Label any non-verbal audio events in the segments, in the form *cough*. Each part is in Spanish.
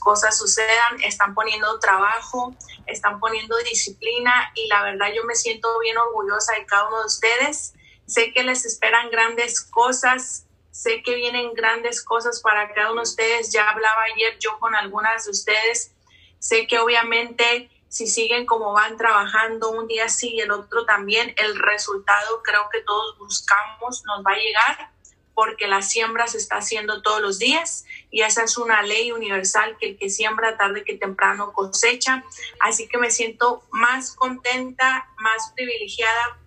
cosas sucedan, están poniendo trabajo, están poniendo disciplina y la verdad yo me siento bien orgullosa de cada uno de ustedes. Sé que les esperan grandes cosas, sé que vienen grandes cosas para cada uno de ustedes. Ya hablaba ayer yo con algunas de ustedes. Sé que obviamente si siguen como van trabajando un día sí y el otro también, el resultado creo que todos buscamos nos va a llegar porque la siembra se está haciendo todos los días y esa es una ley universal que el que siembra tarde que temprano cosecha. Así que me siento más contenta, más privilegiada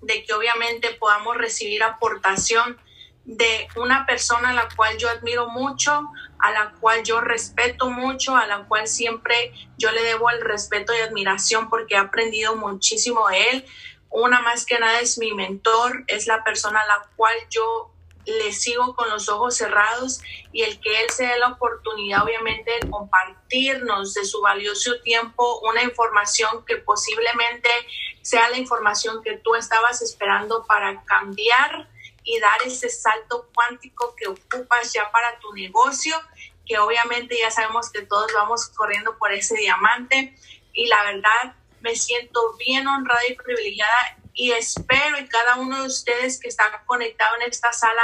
de que obviamente podamos recibir aportación de una persona a la cual yo admiro mucho, a la cual yo respeto mucho, a la cual siempre yo le debo el respeto y admiración porque he aprendido muchísimo de él. Una más que nada es mi mentor, es la persona a la cual yo le sigo con los ojos cerrados y el que él se dé la oportunidad obviamente de compartirnos de su valioso tiempo una información que posiblemente sea la información que tú estabas esperando para cambiar y dar ese salto cuántico que ocupas ya para tu negocio, que obviamente ya sabemos que todos vamos corriendo por ese diamante. Y la verdad me siento bien honrada y privilegiada y espero y cada uno de ustedes que está conectado en esta sala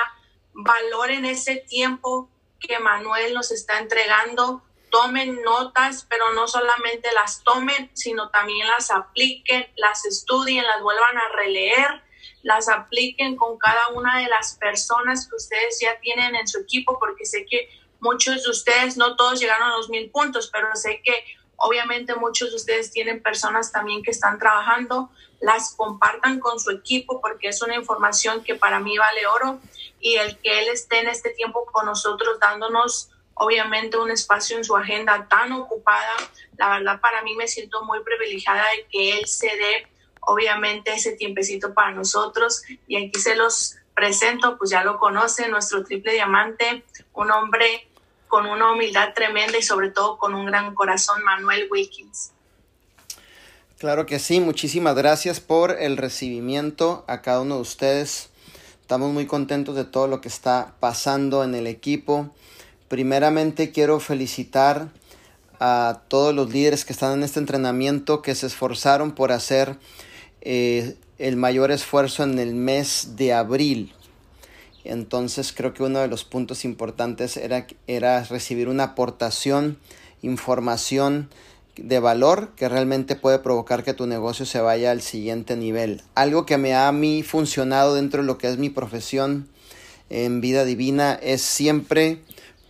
valoren ese tiempo que Manuel nos está entregando, tomen notas, pero no solamente las tomen, sino también las apliquen, las estudien, las vuelvan a releer, las apliquen con cada una de las personas que ustedes ya tienen en su equipo, porque sé que muchos de ustedes, no todos llegaron a los mil puntos, pero sé que obviamente muchos de ustedes tienen personas también que están trabajando, las compartan con su equipo porque es una información que para mí vale oro y el que él esté en este tiempo con nosotros dándonos obviamente un espacio en su agenda tan ocupada, la verdad para mí me siento muy privilegiada de que él se dé obviamente ese tiempecito para nosotros y aquí se los presento, pues ya lo conocen, nuestro triple diamante, un hombre con una humildad tremenda y sobre todo con un gran corazón, Manuel Wilkins. Claro que sí, muchísimas gracias por el recibimiento a cada uno de ustedes. Estamos muy contentos de todo lo que está pasando en el equipo. Primeramente quiero felicitar a todos los líderes que están en este entrenamiento, que se esforzaron por hacer eh, el mayor esfuerzo en el mes de abril. Entonces creo que uno de los puntos importantes era, era recibir una aportación, información de valor que realmente puede provocar que tu negocio se vaya al siguiente nivel. Algo que me ha a mí funcionado dentro de lo que es mi profesión en vida divina es siempre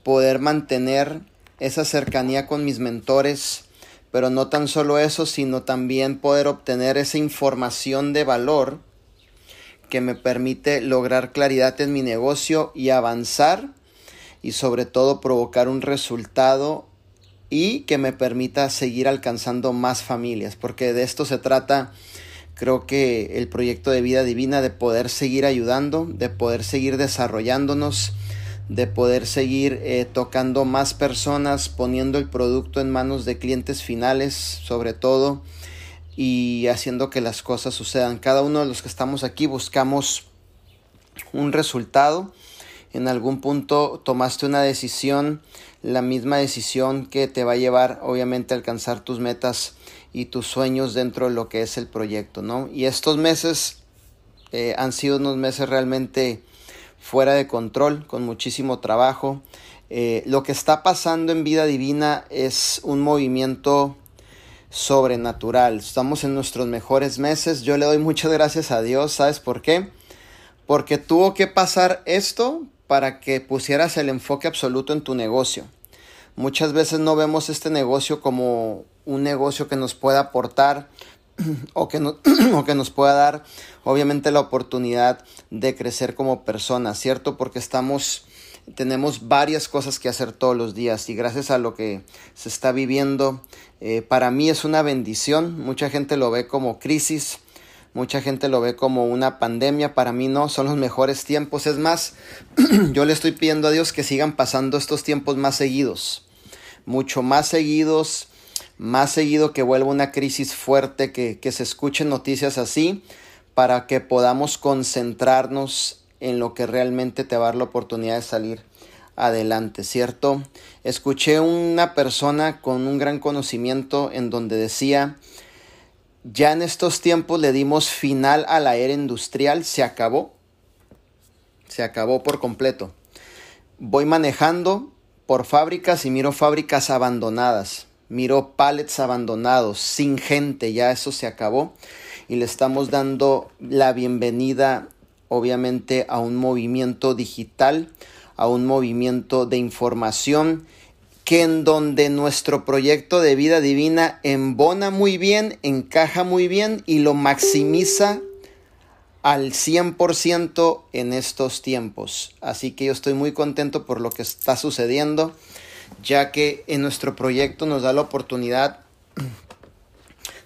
poder mantener esa cercanía con mis mentores, pero no tan solo eso, sino también poder obtener esa información de valor que me permite lograr claridad en mi negocio y avanzar y sobre todo provocar un resultado y que me permita seguir alcanzando más familias, porque de esto se trata creo que el proyecto de vida divina de poder seguir ayudando, de poder seguir desarrollándonos, de poder seguir eh, tocando más personas, poniendo el producto en manos de clientes finales, sobre todo, y haciendo que las cosas sucedan. Cada uno de los que estamos aquí buscamos un resultado. En algún punto tomaste una decisión, la misma decisión que te va a llevar obviamente a alcanzar tus metas y tus sueños dentro de lo que es el proyecto, ¿no? Y estos meses eh, han sido unos meses realmente fuera de control, con muchísimo trabajo. Eh, lo que está pasando en vida divina es un movimiento sobrenatural. Estamos en nuestros mejores meses. Yo le doy muchas gracias a Dios. ¿Sabes por qué? Porque tuvo que pasar esto para que pusieras el enfoque absoluto en tu negocio. Muchas veces no vemos este negocio como un negocio que nos pueda aportar *clears throat* o que, *clears throat* o que nos pueda dar obviamente la oportunidad de crecer como personas, ¿cierto? Porque estamos tenemos varias cosas que hacer todos los días y gracias a lo que se está viviendo, eh, para mí es una bendición. Mucha gente lo ve como crisis, mucha gente lo ve como una pandemia, para mí no, son los mejores tiempos. Es más, *clears throat* yo le estoy pidiendo a Dios que sigan pasando estos tiempos más seguidos, mucho más seguidos más seguido que vuelva una crisis fuerte, que, se escuchen noticias así, para que podamos concentrarnos en lo que realmente te va a dar la oportunidad de salir adelante, ¿cierto? Escuché una persona con un gran conocimiento en donde decía, ya en estos tiempos le dimos final a la era industrial, se acabó, se acabó por completo. Voy manejando por fábricas y miro fábricas abandonadas, miro pallets abandonados, sin gente, ya eso se acabó y le estamos dando la bienvenida obviamente a un movimiento digital, a un movimiento de información que en donde nuestro proyecto de vida divina embona muy bien, encaja muy bien y lo maximiza al 100% en estos tiempos. Así que yo estoy muy contento por lo que está sucediendo, ya que en nuestro proyecto nos da la oportunidad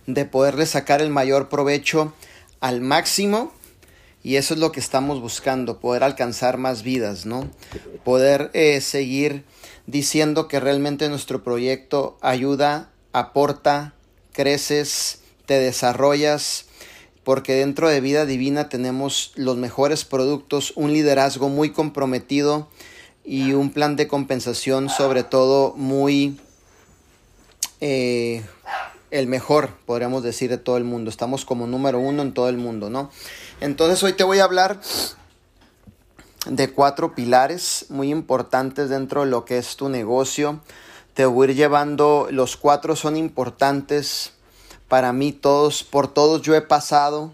de poderle sacar el mayor provecho al máximo y eso es lo que estamos buscando, poder alcanzar más vidas, ¿no? Poder eh, seguir diciendo que realmente nuestro proyecto ayuda, aporta, creces, te desarrollas, porque dentro de Vida Divina tenemos los mejores productos, un liderazgo muy comprometido y un plan de compensación sobre todo muy eh, el mejor, podríamos decir, de todo el mundo. Estamos como número uno en todo el mundo, ¿no? Entonces hoy te voy a hablar de cuatro pilares muy importantes dentro de lo que es tu negocio. Te voy a ir llevando, los cuatro son importantes para mí, todos, por todos yo he pasado.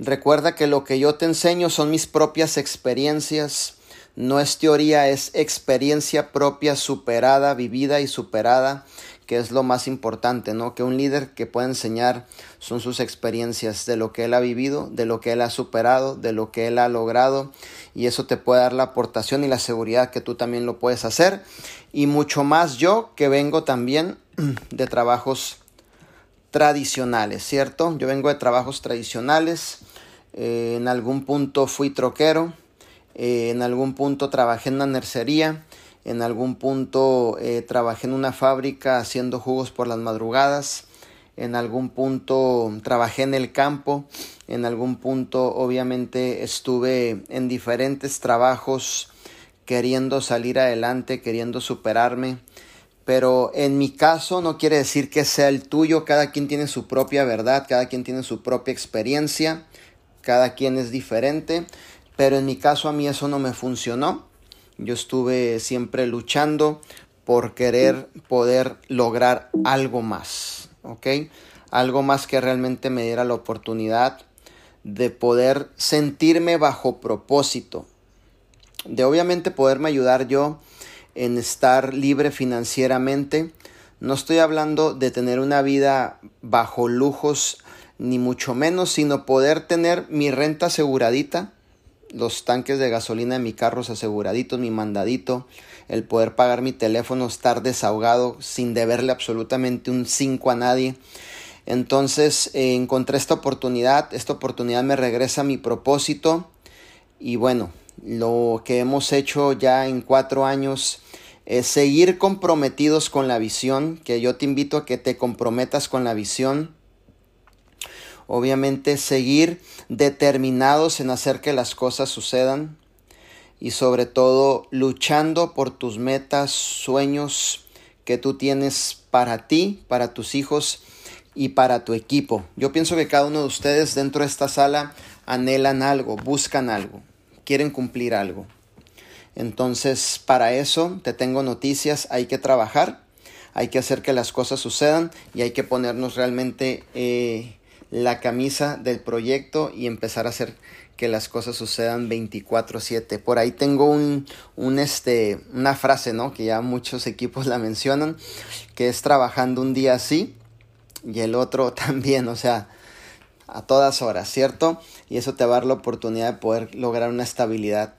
Recuerda que lo que yo te enseño son mis propias experiencias. No es teoría, es experiencia propia, superada, vivida y superada que es lo más importante, ¿no? Que un líder que pueda enseñar son sus experiencias de lo que él ha vivido, de lo que él ha superado, de lo que él ha logrado y eso te puede dar la aportación y la seguridad que tú también lo puedes hacer y mucho más yo que vengo también *clears throat* de trabajos tradicionales, ¿cierto? Yo vengo de trabajos tradicionales, eh, en algún punto fui troquero, eh, en algún punto trabajé en una nercería, en algún punto eh, trabajé en una fábrica haciendo jugos por las madrugadas. En algún punto trabajé en el campo. En algún punto obviamente estuve en diferentes trabajos queriendo salir adelante, queriendo superarme. Pero en mi caso no quiere decir que sea el tuyo. Cada quien tiene su propia verdad, cada quien tiene su propia experiencia, cada quien es diferente. Pero en mi caso a mí eso no me funcionó. Yo estuve siempre luchando por querer poder lograr algo más, ¿ok? Algo más que realmente me diera la oportunidad de poder sentirme bajo propósito, de obviamente poderme ayudar yo en estar libre financieramente. No estoy hablando de tener una vida bajo lujos, ni mucho menos, sino poder tener mi renta aseguradita, los tanques de gasolina de mi carro aseguraditos, mi mandadito, el poder pagar mi teléfono, estar desahogado sin deberle absolutamente un 5 a nadie. Entonces eh, encontré esta oportunidad, esta oportunidad me regresa a mi propósito y bueno, lo que hemos hecho ya en cuatro años es seguir comprometidos con la visión, que yo te invito a que te comprometas con la visión obviamente seguir determinados en hacer que las cosas sucedan y sobre todo luchando por tus metas, sueños que tú tienes para ti, para tus hijos y para tu equipo. Yo pienso que cada uno de ustedes dentro de esta sala anhelan algo, buscan algo, quieren cumplir algo. Entonces, para eso te tengo noticias, hay que trabajar, hay que hacer que las cosas sucedan y hay que ponernos realmente eh, la camisa del proyecto y empezar a hacer que las cosas sucedan 24/7. Por ahí tengo un, un, este, una frase, ¿no? Que ya muchos *laughs* equipos la mencionan, que es trabajando un día así y el otro *laughs* también, o sea, a todas horas, ¿cierto? Y eso te va a dar la oportunidad de poder lograr una estabilidad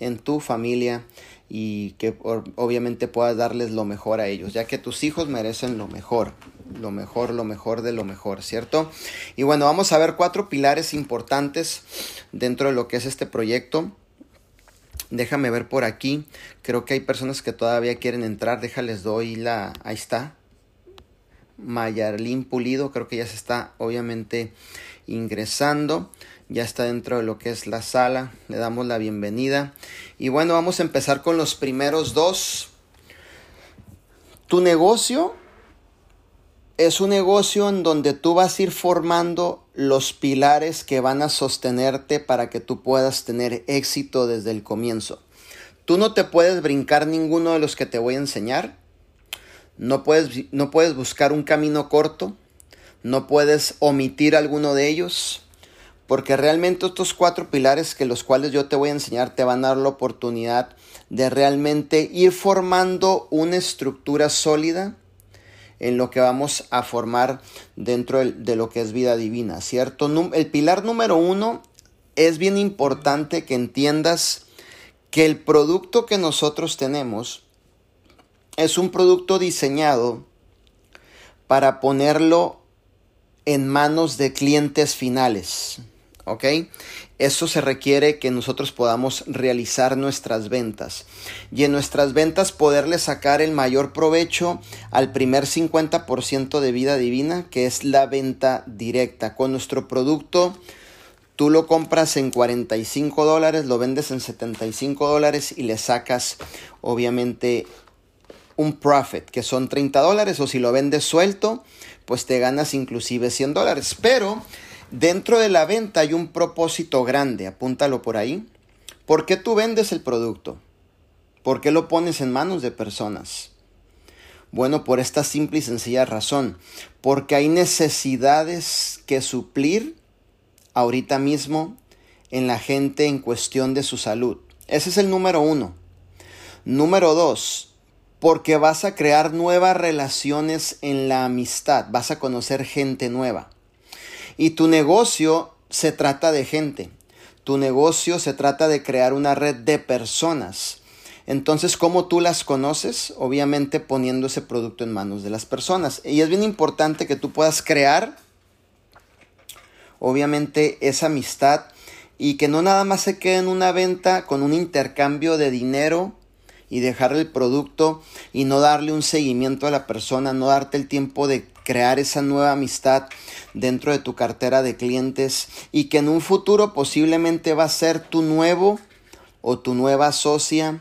en tu familia y que obviamente puedas darles lo mejor a ellos, ya que tus hijos merecen lo mejor lo mejor, lo mejor de lo mejor, ¿cierto? Y bueno, vamos a ver cuatro pilares importantes dentro de lo que es este proyecto. Déjame ver por aquí. Creo que hay personas que todavía quieren entrar. Déjales doy la... Ahí está. Mayarlín Pulido, creo que ya se está obviamente ingresando, ya está dentro de lo que es la sala, le damos la bienvenida. Y bueno, vamos a empezar con los primeros dos. Tu negocio es un negocio en donde tú vas a ir formando los pilares que van a sostenerte para que tú puedas tener éxito desde el comienzo. Tú no te puedes brincar ninguno de los que te voy a enseñar. No puedes, no puedes buscar un camino corto. No puedes omitir alguno de ellos. Porque realmente estos cuatro pilares que los cuales yo te voy a enseñar te van a dar la oportunidad de realmente ir formando una estructura sólida en lo que vamos a formar dentro de lo que es vida divina, ¿cierto? El pilar número uno es bien importante que entiendas que el producto que nosotros tenemos es un producto diseñado para ponerlo en manos de clientes finales. ¿Ok? Eso se requiere que nosotros podamos realizar nuestras ventas y en nuestras ventas poderle sacar el mayor provecho al primer 50% de vida divina, que es la venta directa. Con nuestro producto, tú lo compras en 45 dólares, lo vendes en 75 dólares y le sacas obviamente un profit, que son 30 dólares, o si lo vendes suelto, pues te ganas inclusive 100 dólares. Pero Dentro de la venta hay un propósito grande, apúntalo por ahí. ¿Por qué tú vendes el producto? ¿Por qué lo pones en manos de personas? Bueno, por esta simple y sencilla razón, porque hay necesidades que suplir ahorita mismo en la gente en cuestión de su salud. Ese es el número uno. Número dos, porque vas a crear nuevas relaciones en la amistad, vas a conocer gente nueva. Y tu negocio se trata de gente. Tu negocio se trata de crear una red de personas. Entonces, ¿cómo tú las conoces? Obviamente poniendo ese producto en manos de las personas. Y es bien importante que tú puedas crear, obviamente, esa amistad y que no nada más se quede en una venta con un intercambio de dinero y dejar el producto y no darle un seguimiento a la persona, no darte el tiempo de crear esa nueva amistad dentro de tu cartera de clientes y que en un futuro posiblemente va a ser tu nuevo o tu nueva socia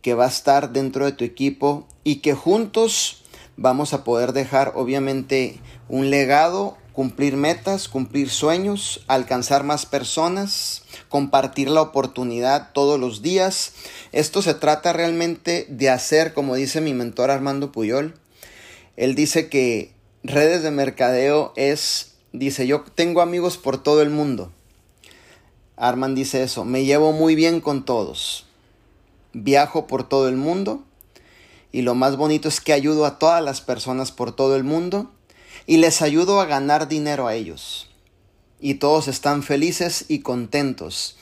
que va a estar dentro de tu equipo y que juntos vamos a poder dejar obviamente un legado, cumplir metas, cumplir sueños, alcanzar más personas, compartir la oportunidad todos los días. Esto se trata realmente de hacer, como dice mi mentor Armando Puyol, él dice que redes de mercadeo es, dice, yo tengo amigos por todo el mundo. Arman dice eso, me llevo muy bien con todos. Viajo por todo el mundo y lo más bonito es que ayudo a todas las personas por todo el mundo y les ayudo a ganar dinero a ellos. Y todos están felices y contentos.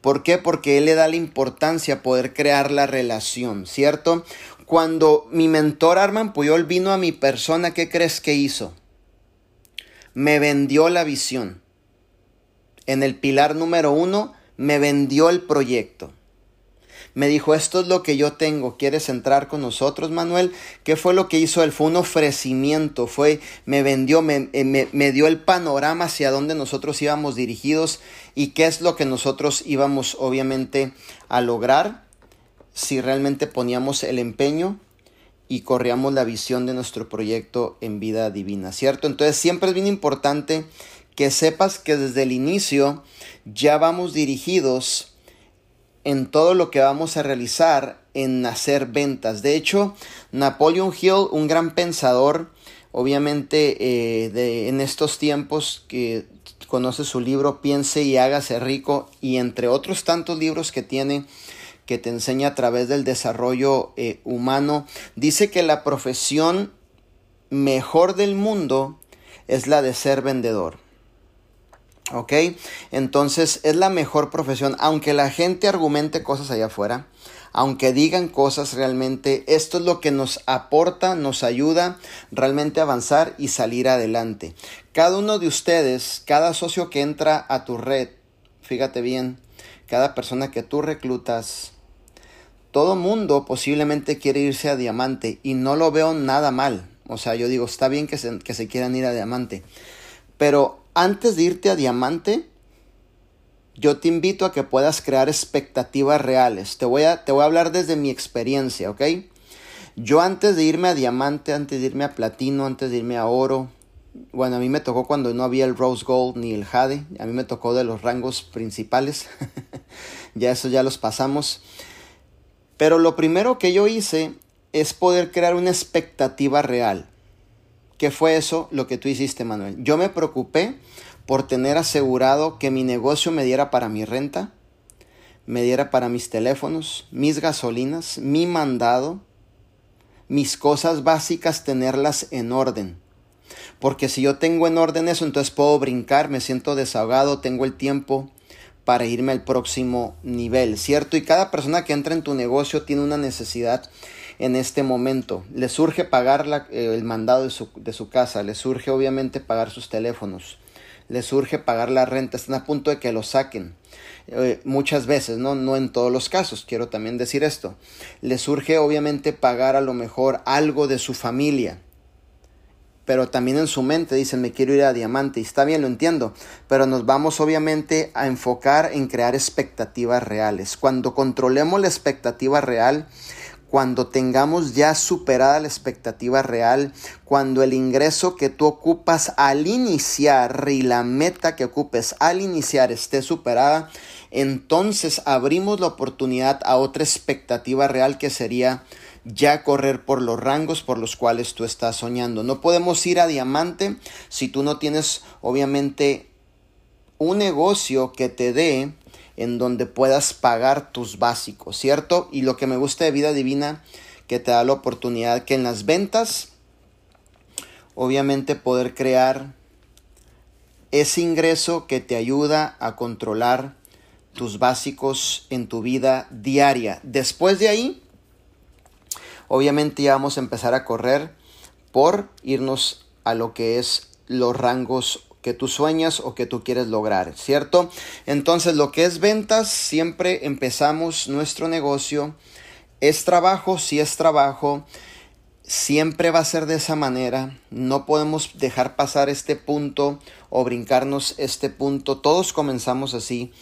¿Por qué? Porque él le da la importancia a poder crear la relación, ¿cierto? Cuando mi mentor Arman Puyol vino a mi persona, ¿qué crees que hizo? Me vendió la visión. En el pilar número uno, me vendió el proyecto. Me dijo, esto es lo que yo tengo, ¿quieres entrar con nosotros, Manuel? ¿Qué fue lo que hizo él? Fue un ofrecimiento, fue, me vendió, me, eh, me, dio el panorama hacia dónde nosotros íbamos dirigidos y qué es lo que nosotros íbamos obviamente a lograr si realmente poníamos el empeño y corríamos la visión de nuestro proyecto en vida divina, ¿cierto? Entonces siempre es bien importante que sepas que desde el inicio ya vamos dirigidos en todo lo que vamos a realizar en hacer ventas. De hecho, Napoleon Hill, un gran pensador, obviamente eh, de, en estos tiempos que conoce su libro Piense y hágase rico y entre otros tantos libros que tiene, que te enseña a través del desarrollo eh, humano, dice que la profesión mejor del mundo es la de ser vendedor. ¿Ok? Entonces es la mejor profesión, aunque la gente argumente cosas allá afuera, aunque digan cosas realmente, esto es lo que nos aporta, nos ayuda realmente a avanzar y salir adelante. Cada uno de ustedes, cada socio que entra a tu red, fíjate bien, cada persona que tú reclutas, todo mundo posiblemente quiere irse a diamante y no lo veo nada mal. O sea, yo digo, está bien que se, que se quieran ir a diamante. Pero antes de irte a diamante, yo te invito a que puedas crear expectativas reales. Te voy a, te voy a hablar desde mi experiencia, ¿ok? Yo antes de irme a diamante, antes de irme a platino, antes de irme a oro, bueno, a mí me tocó cuando no había el Rose Gold ni el Jade, a mí me tocó de los rangos principales, *laughs* ya eso ya los pasamos. Pero lo primero que yo hice es poder crear una expectativa real. ¿Qué fue eso lo que tú hiciste, Manuel? Yo me preocupé por tener asegurado que mi negocio me diera para mi renta, me diera para mis teléfonos, mis gasolinas, mi mandado, mis cosas básicas, tenerlas en orden. Porque si yo tengo en orden eso, entonces puedo brincar, me siento desahogado, tengo el tiempo para irme al próximo nivel, ¿cierto? Y cada persona que entra en tu negocio tiene una necesidad en este momento. Le surge pagar eh, el mandado de su, casa, le surge obviamente pagar sus teléfonos, le surge pagar la renta, están a punto de que lo saquen. Eh, muchas veces, ¿no? no en todos los casos, quiero también decir esto. Le surge obviamente pagar a lo mejor algo de su familia pero también en su mente dicen me quiero ir a diamante y está bien, lo entiendo, pero nos vamos obviamente a enfocar en crear expectativas reales. Cuando controlemos la expectativa real, cuando tengamos ya superada la expectativa real, cuando el ingreso que tú ocupas al iniciar y la meta que ocupes al iniciar esté superada, entonces abrimos la oportunidad a otra expectativa real que sería ya correr por los rangos por los cuales tú estás soñando. No podemos ir a diamante si tú no tienes obviamente un negocio que te dé en donde puedas pagar tus básicos, ¿cierto? Y lo que me gusta de vida divina que te da la oportunidad que en las ventas obviamente poder crear ese ingreso que te ayuda a controlar tus básicos en tu vida diaria. Después de ahí, Obviamente ya vamos a empezar a correr por irnos a lo que es los rangos que tú sueñas o que tú quieres lograr, ¿cierto? Entonces lo que es ventas, siempre empezamos nuestro negocio. Es trabajo, si es trabajo, siempre va a ser de esa manera. No podemos dejar pasar este punto o brincarnos este punto. Todos comenzamos así.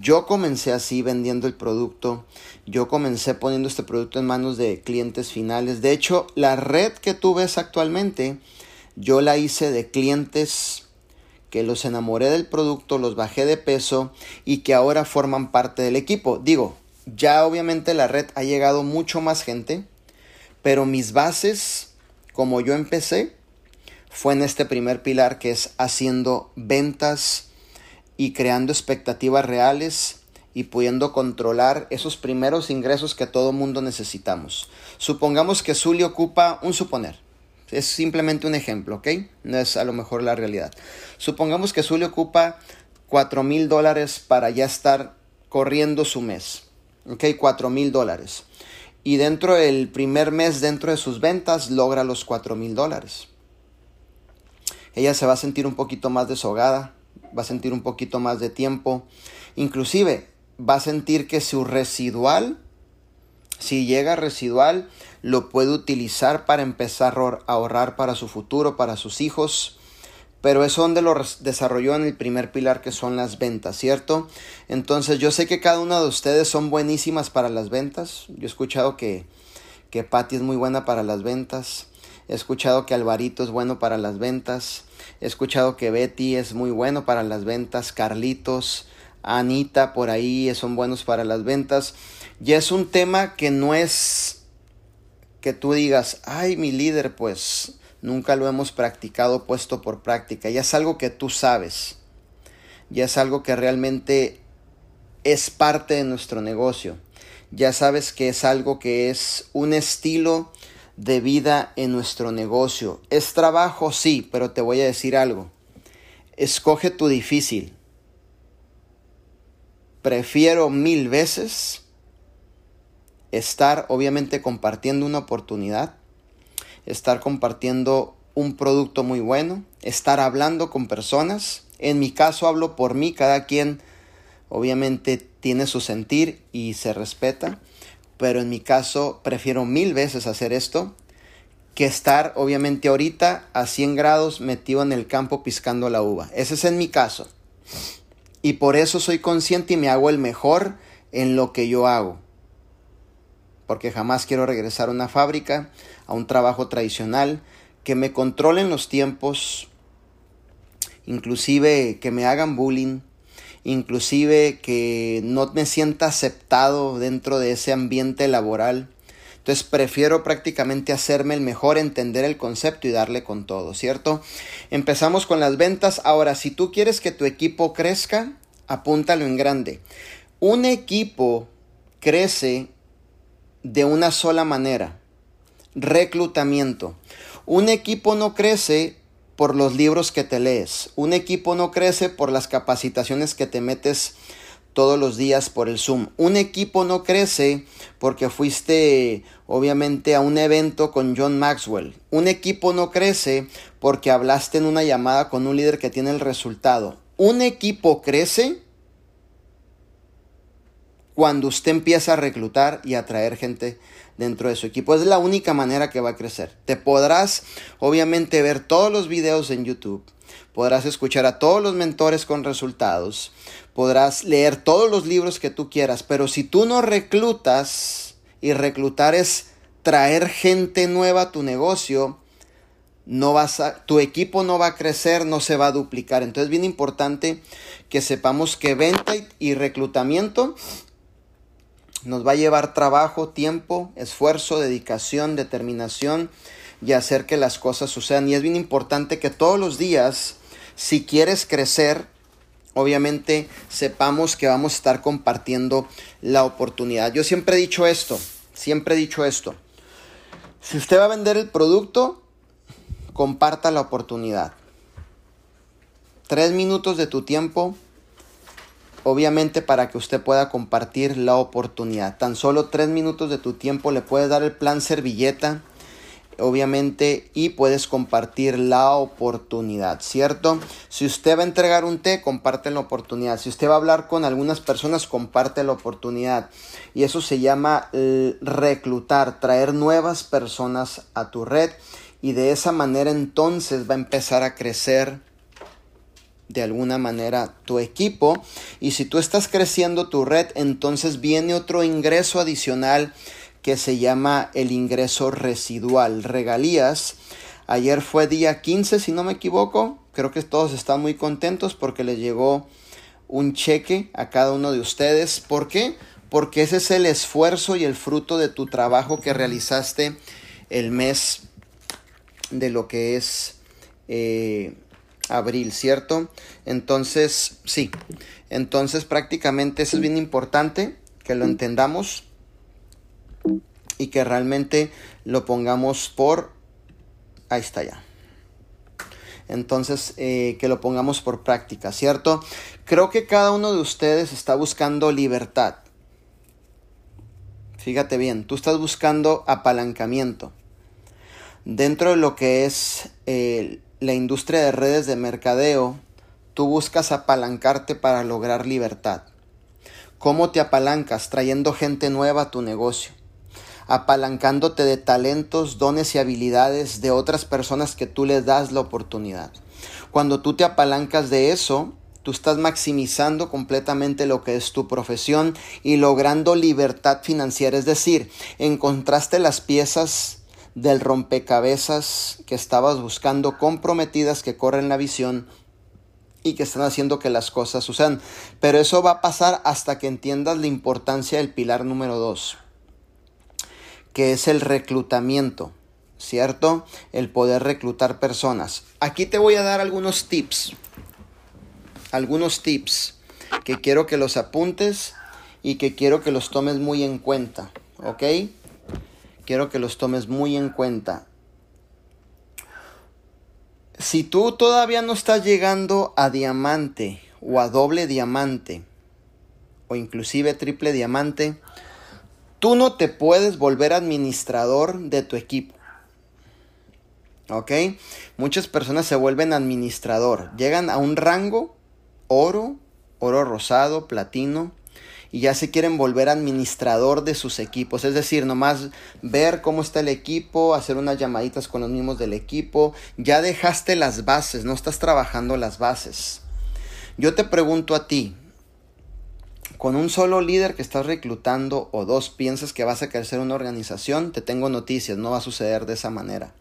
Yo comencé así vendiendo el producto. Yo comencé poniendo este producto en manos de clientes finales. De hecho, la red que tú ves actualmente, yo la hice de clientes que los enamoré del producto, los bajé de peso y que ahora forman parte del equipo. Digo, ya obviamente la red ha llegado mucho más gente, pero mis bases, como yo empecé, fue en este primer pilar que es haciendo ventas y creando expectativas reales y pudiendo controlar esos primeros ingresos que todo mundo necesitamos. Supongamos que Zully ocupa un suponer. Es simplemente un ejemplo, ¿ok? No es a lo mejor la realidad. Supongamos que Zully ocupa 4 mil dólares para ya estar corriendo su mes. ¿Ok? 4 mil dólares. Y dentro del primer mes, dentro de sus ventas, logra los 4 mil dólares. Ella se va a sentir un poquito más deshogada, va a sentir un poquito más de tiempo. Inclusive va a sentir que su residual, si llega residual, lo puede utilizar para empezar a ahorrar para su futuro, para sus hijos. Pero eso donde lo desarrolló en el primer pilar que son las ventas, ¿cierto? Entonces yo sé que cada una de ustedes son buenísimas para las ventas. Yo he escuchado que, que Patty es muy buena para las ventas. He escuchado que Alvarito es bueno para las ventas. He escuchado que Betty es muy bueno para las ventas. Carlitos, Anita por ahí son buenos para las ventas. Y es un tema que no es que tú digas, ay, mi líder, pues nunca lo hemos practicado puesto por práctica. Ya es algo que tú sabes. Ya es algo que realmente es parte de nuestro negocio. Ya sabes que es algo que es un estilo de vida en nuestro negocio. Es trabajo, sí, pero te voy a decir algo. Escoge tu difícil. Prefiero mil veces estar obviamente compartiendo una oportunidad, estar compartiendo un producto muy bueno, estar hablando con personas. En mi caso hablo por mí, cada quien obviamente tiene su sentir y se respeta pero en mi caso prefiero mil veces hacer esto que estar obviamente ahorita a 100 grados metido en el campo piscando la uva. Ese es en mi caso. Y por eso soy consciente y me hago el mejor en lo que yo hago. Porque jamás quiero regresar a una fábrica, a un trabajo tradicional, que me controlen los tiempos, inclusive que me hagan bullying, inclusive que no me sienta aceptado dentro de ese ambiente laboral entonces prefiero prácticamente hacerme el mejor, entender el concepto y darle con todo, ¿cierto? Empezamos con las ventas. Ahora, si tú quieres que tu equipo crezca, apúntalo en grande. Un equipo crece de una sola manera. Reclutamiento. Un equipo no crece por los libros que te lees. Un equipo no crece por las capacitaciones que te metes todos los días por el Zoom. Un equipo no crece porque fuiste obviamente a un evento con John Maxwell. Un equipo no crece porque hablaste en una llamada con un líder que tiene el resultado. Un equipo crece cuando usted empieza a reclutar y a traer gente dentro de su equipo. Es la única manera que va a crecer. Te podrás obviamente ver todos los videos en YouTube podrás escuchar a todos los mentores con resultados, podrás leer todos los libros que tú quieras, pero si tú no reclutas, y reclutar es traer gente nueva a tu negocio, no vas a, tu equipo no va a crecer, no se va a duplicar. Entonces es bien importante que sepamos que venta y reclutamiento nos va a llevar trabajo, tiempo, esfuerzo, dedicación, determinación y hacer que las cosas sucedan. Y es bien importante que todos los días si quieres crecer, obviamente sepamos que vamos a estar compartiendo la oportunidad. Yo siempre he dicho esto, siempre he dicho esto. Si usted va a vender el producto, comparta la oportunidad. Tres minutos de tu tiempo, obviamente para que usted pueda compartir la oportunidad. Tan solo tres minutos de tu tiempo le puedes dar el plan servilleta obviamente y puedes compartir la oportunidad, ¿cierto? Si usted va a entregar un té, comparte la oportunidad. Si usted va a hablar con algunas personas, comparte la oportunidad. Y eso se llama eh, reclutar, traer nuevas personas a tu red y de esa manera entonces va a empezar a crecer de alguna manera tu equipo y si tú estás creciendo tu red entonces viene otro ingreso adicional que se llama el ingreso residual, regalías. Ayer fue día 15, si no me equivoco. Creo que todos están muy contentos porque les llegó un cheque a cada uno de ustedes. ¿Por qué? Porque ese es el esfuerzo y el fruto de tu trabajo que realizaste el mes de lo que es eh, abril, ¿cierto? Entonces, sí. Entonces prácticamente eso es bien importante que lo entendamos y que realmente lo pongamos por... Ahí está ya. Entonces, eh, que lo pongamos por práctica, ¿cierto? Creo que cada uno de ustedes está buscando libertad. Fíjate bien, tú estás buscando apalancamiento. Dentro de lo que es eh, la industria de redes de mercadeo, tú buscas apalancarte para lograr libertad. ¿Cómo te apalancas? Trayendo gente nueva a tu negocio apalancándote de talentos, dones y habilidades de otras personas que tú les das la oportunidad. Cuando tú te apalancas de eso, tú estás maximizando completamente lo que es tu profesión y logrando libertad financiera. Es decir, encontraste las piezas del rompecabezas que estabas buscando comprometidas que corren la visión y que están haciendo que las cosas sucedan. Pero eso va a pasar hasta que entiendas la importancia del pilar número dos que es el reclutamiento, ¿cierto? El poder reclutar personas. Aquí te voy a dar algunos tips, algunos tips que quiero que los apuntes y que quiero que los tomes muy en cuenta, ¿ok? Quiero que los tomes muy en cuenta. Si tú todavía no estás llegando a diamante o a doble diamante o inclusive triple diamante, Tú no te puedes volver administrador de tu equipo. ¿Ok? Muchas personas se vuelven administrador. Llegan a un rango oro, oro rosado, platino. Y ya se quieren volver administrador de sus equipos. Es decir, nomás ver cómo está el equipo, hacer unas llamaditas con los mismos del equipo. Ya dejaste las bases, no estás trabajando las bases. Yo te pregunto a ti, con un solo líder que estás reclutando o dos piensas que vas a crecer una organización, te tengo noticias, no va a suceder de esa manera.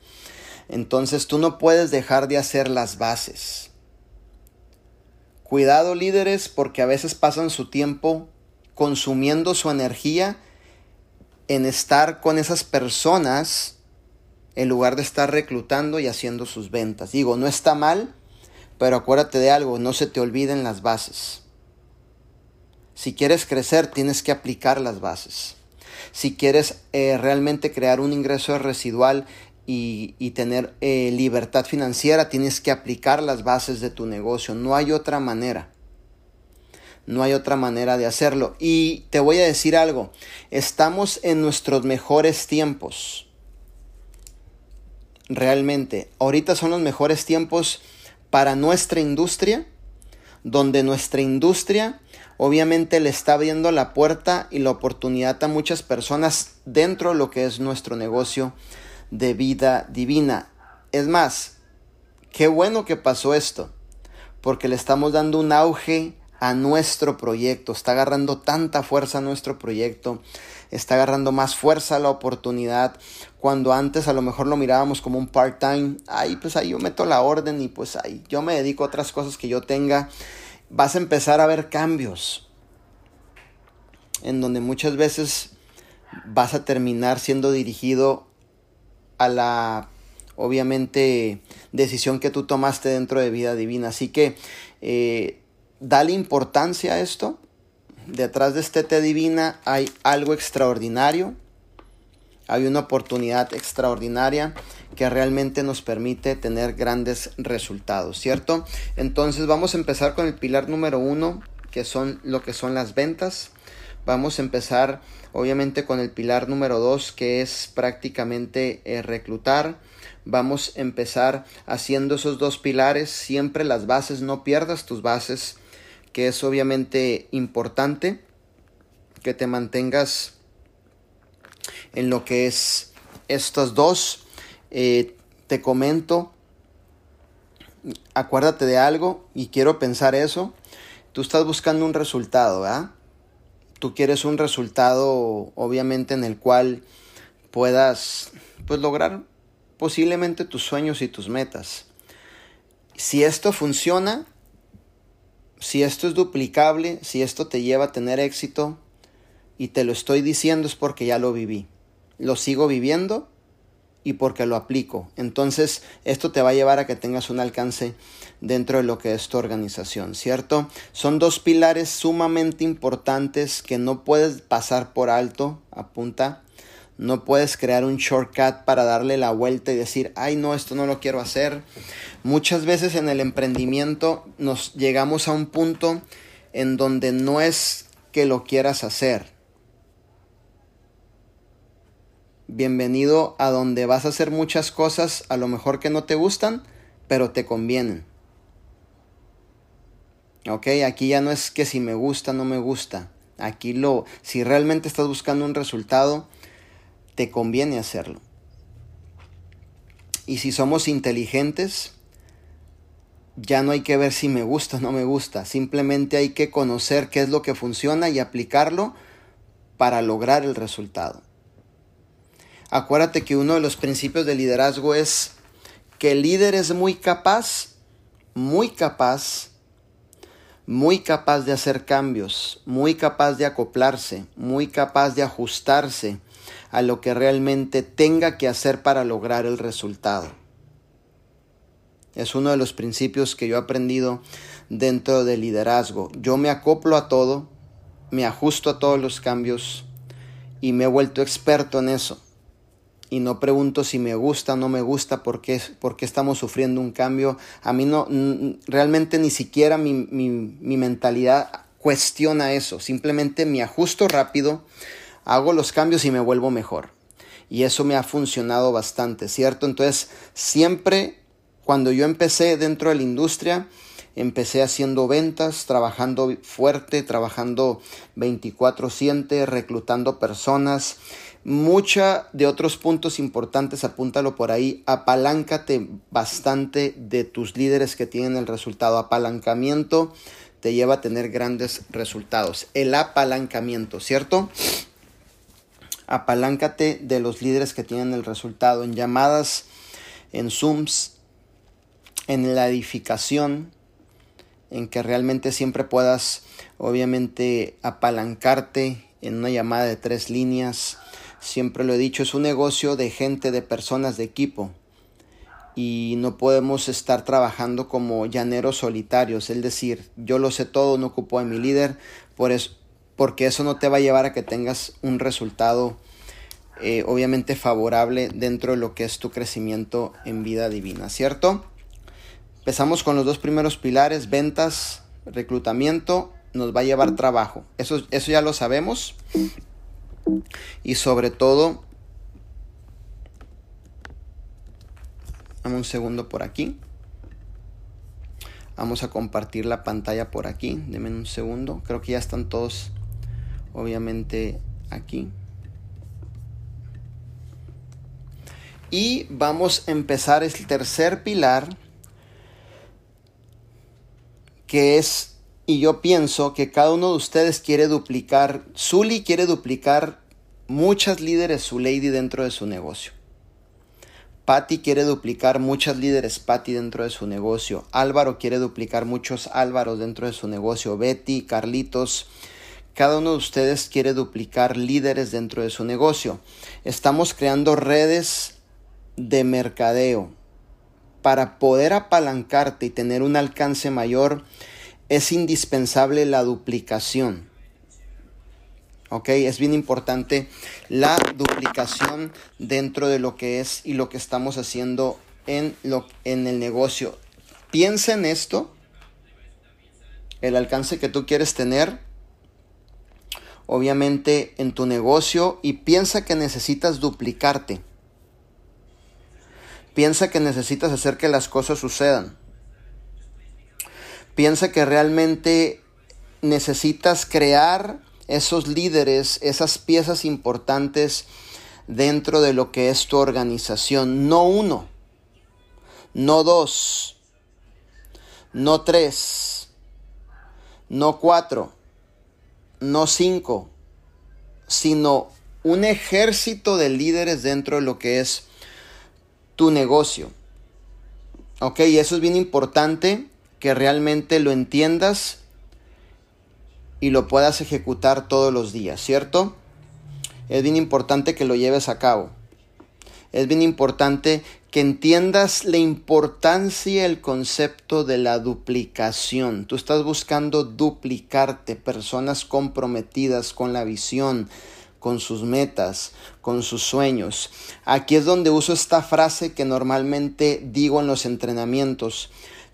Entonces tú no puedes dejar de hacer las bases. Cuidado líderes porque a veces pasan su tiempo consumiendo su energía en estar con esas personas en lugar de estar reclutando y haciendo sus ventas. Digo, no está mal, pero acuérdate de algo, no se te olviden las bases. Si quieres crecer, tienes que aplicar las bases. Si quieres eh, realmente crear un ingreso residual y, tener eh, libertad financiera, tienes que aplicar las bases de tu negocio. No hay otra manera. No hay otra manera de hacerlo. Y te voy a decir algo. Estamos en nuestros mejores tiempos. Realmente. Ahorita son los mejores tiempos para nuestra industria. Donde nuestra industria obviamente le está abriendo la puerta y la oportunidad a muchas personas dentro de lo que es nuestro negocio de vida divina. Es más, qué bueno que pasó esto, porque le estamos dando un auge a nuestro proyecto, está agarrando tanta fuerza a nuestro proyecto, está agarrando más fuerza a la oportunidad, cuando antes a lo mejor lo mirábamos como un part-time, ahí pues ahí yo meto la orden y pues ahí yo me dedico a otras cosas que yo tenga, vas a empezar a ver cambios, en donde muchas veces vas a terminar siendo dirigido a la obviamente decisión que tú tomaste dentro de vida divina. Así que eh, dale importancia a esto. Detrás de este té divina hay algo extraordinario. Hay una oportunidad extraordinaria que realmente nos permite tener grandes resultados, ¿cierto? Entonces vamos a empezar con el pilar número uno, que son lo que son las ventas. Vamos a empezar obviamente con el pilar número 2 que es prácticamente eh, reclutar. Vamos a empezar haciendo esos dos pilares, siempre las bases, no pierdas tus bases, que es obviamente importante que te mantengas en lo que es estos dos. Eh, te comento, acuérdate de algo y quiero pensar eso. Tú estás buscando un resultado, ¿verdad? tú quieres un resultado obviamente en el cual puedas pues lograr posiblemente tus sueños y tus metas. Si esto funciona, si esto es duplicable, si esto te lleva a tener éxito y te lo estoy diciendo es porque ya lo viví. Lo sigo viviendo y porque lo aplico. Entonces, esto te va a llevar a que tengas un alcance dentro de lo que es tu organización, ¿cierto? Son dos pilares sumamente importantes que no puedes pasar por alto, apunta. No puedes crear un shortcut para darle la vuelta y decir, ay no, esto no lo quiero hacer. Muchas veces en el emprendimiento nos llegamos a un punto en donde no es que lo quieras hacer, bienvenido a donde vas a hacer muchas cosas a lo mejor que no te gustan, pero te convienen. Ok, aquí ya no es que si me gusta, no me gusta. Aquí lo, si realmente estás buscando un resultado, te conviene hacerlo. Y si somos inteligentes, ya no hay que ver si me gusta o no me gusta. Simplemente hay que conocer qué es lo que funciona y aplicarlo para lograr el resultado. Acuérdate que uno de los principios de liderazgo es que el líder es muy capaz, muy capaz, muy capaz de hacer cambios, muy capaz de acoplarse, muy capaz de ajustarse a lo que realmente tenga que hacer para lograr el resultado. Es uno de los principios que yo he aprendido dentro del liderazgo. Yo me acoplo a todo, me ajusto a todos los cambios y me he vuelto experto en eso y no pregunto si me gusta o no me gusta, por qué, estamos sufriendo un cambio. A mí no, realmente ni siquiera mi, mi mentalidad cuestiona eso. Simplemente me ajusto rápido, hago los cambios y me vuelvo mejor. Y eso me ha funcionado bastante, ¿cierto? Entonces, siempre cuando yo empecé dentro de la industria, Empecé haciendo ventas, trabajando fuerte, trabajando 24/7, reclutando personas. Mucha de otros puntos importantes, apúntalo por ahí. Apaláncate bastante de tus líderes que tienen el resultado. Apalancamiento te lleva a tener grandes resultados. El apalancamiento, ¿cierto? Apaláncate de los líderes que tienen el resultado en llamadas, en Zooms, en la edificación, en que realmente siempre puedas, obviamente, apalancarte en una llamada de tres líneas. Siempre lo he dicho, es un negocio de gente, de personas, de equipo. Y no podemos estar trabajando como llaneros solitarios. Es decir, yo lo sé todo, no ocupo a mi líder, por eso, porque eso no te va a llevar a que tengas un resultado eh, obviamente favorable dentro de lo que es tu crecimiento en vida divina, ¿cierto? Empezamos con los dos primeros pilares, ventas, reclutamiento, nos va a llevar trabajo. Eso, eso ya lo sabemos. Y sobre todo, dame un segundo por aquí. Vamos a compartir la pantalla por aquí. Denme un segundo. Creo que ya están todos, obviamente, aquí. Y vamos a empezar el tercer pilar que es, y yo pienso que cada uno de ustedes quiere duplicar, Zully quiere duplicar muchas líderes su lady dentro de su negocio. Patty quiere duplicar muchas líderes Patty dentro de su negocio. Álvaro quiere duplicar muchos Álvaros dentro de su negocio. Betty, Carlitos, cada uno de ustedes quiere duplicar líderes dentro de su negocio. Estamos creando redes de mercadeo para poder apalancarte y tener un alcance mayor, es indispensable la duplicación. ¿Ok? Es bien importante la duplicación dentro de lo que es y lo que estamos haciendo en, lo, en el negocio. Piensa en esto, el alcance que tú quieres tener, obviamente en tu negocio, y piensa que necesitas duplicarte. Piensa que necesitas hacer que las cosas sucedan. Piensa que realmente necesitas crear esos líderes, esas piezas importantes dentro de lo que es tu organización. No uno, no dos, no tres, no cuatro, no cinco, sino un ejército de líderes dentro de lo que es tu negocio. Ok, y eso es bien importante que realmente lo entiendas y lo puedas ejecutar todos los días, ¿cierto? Es bien importante que lo lleves a cabo. Es bien importante que entiendas la importancia el concepto de la duplicación. Tú estás buscando duplicarte, personas comprometidas con la visión, con sus metas, con sus sueños. Aquí es donde uso esta frase que normalmente digo en los entrenamientos.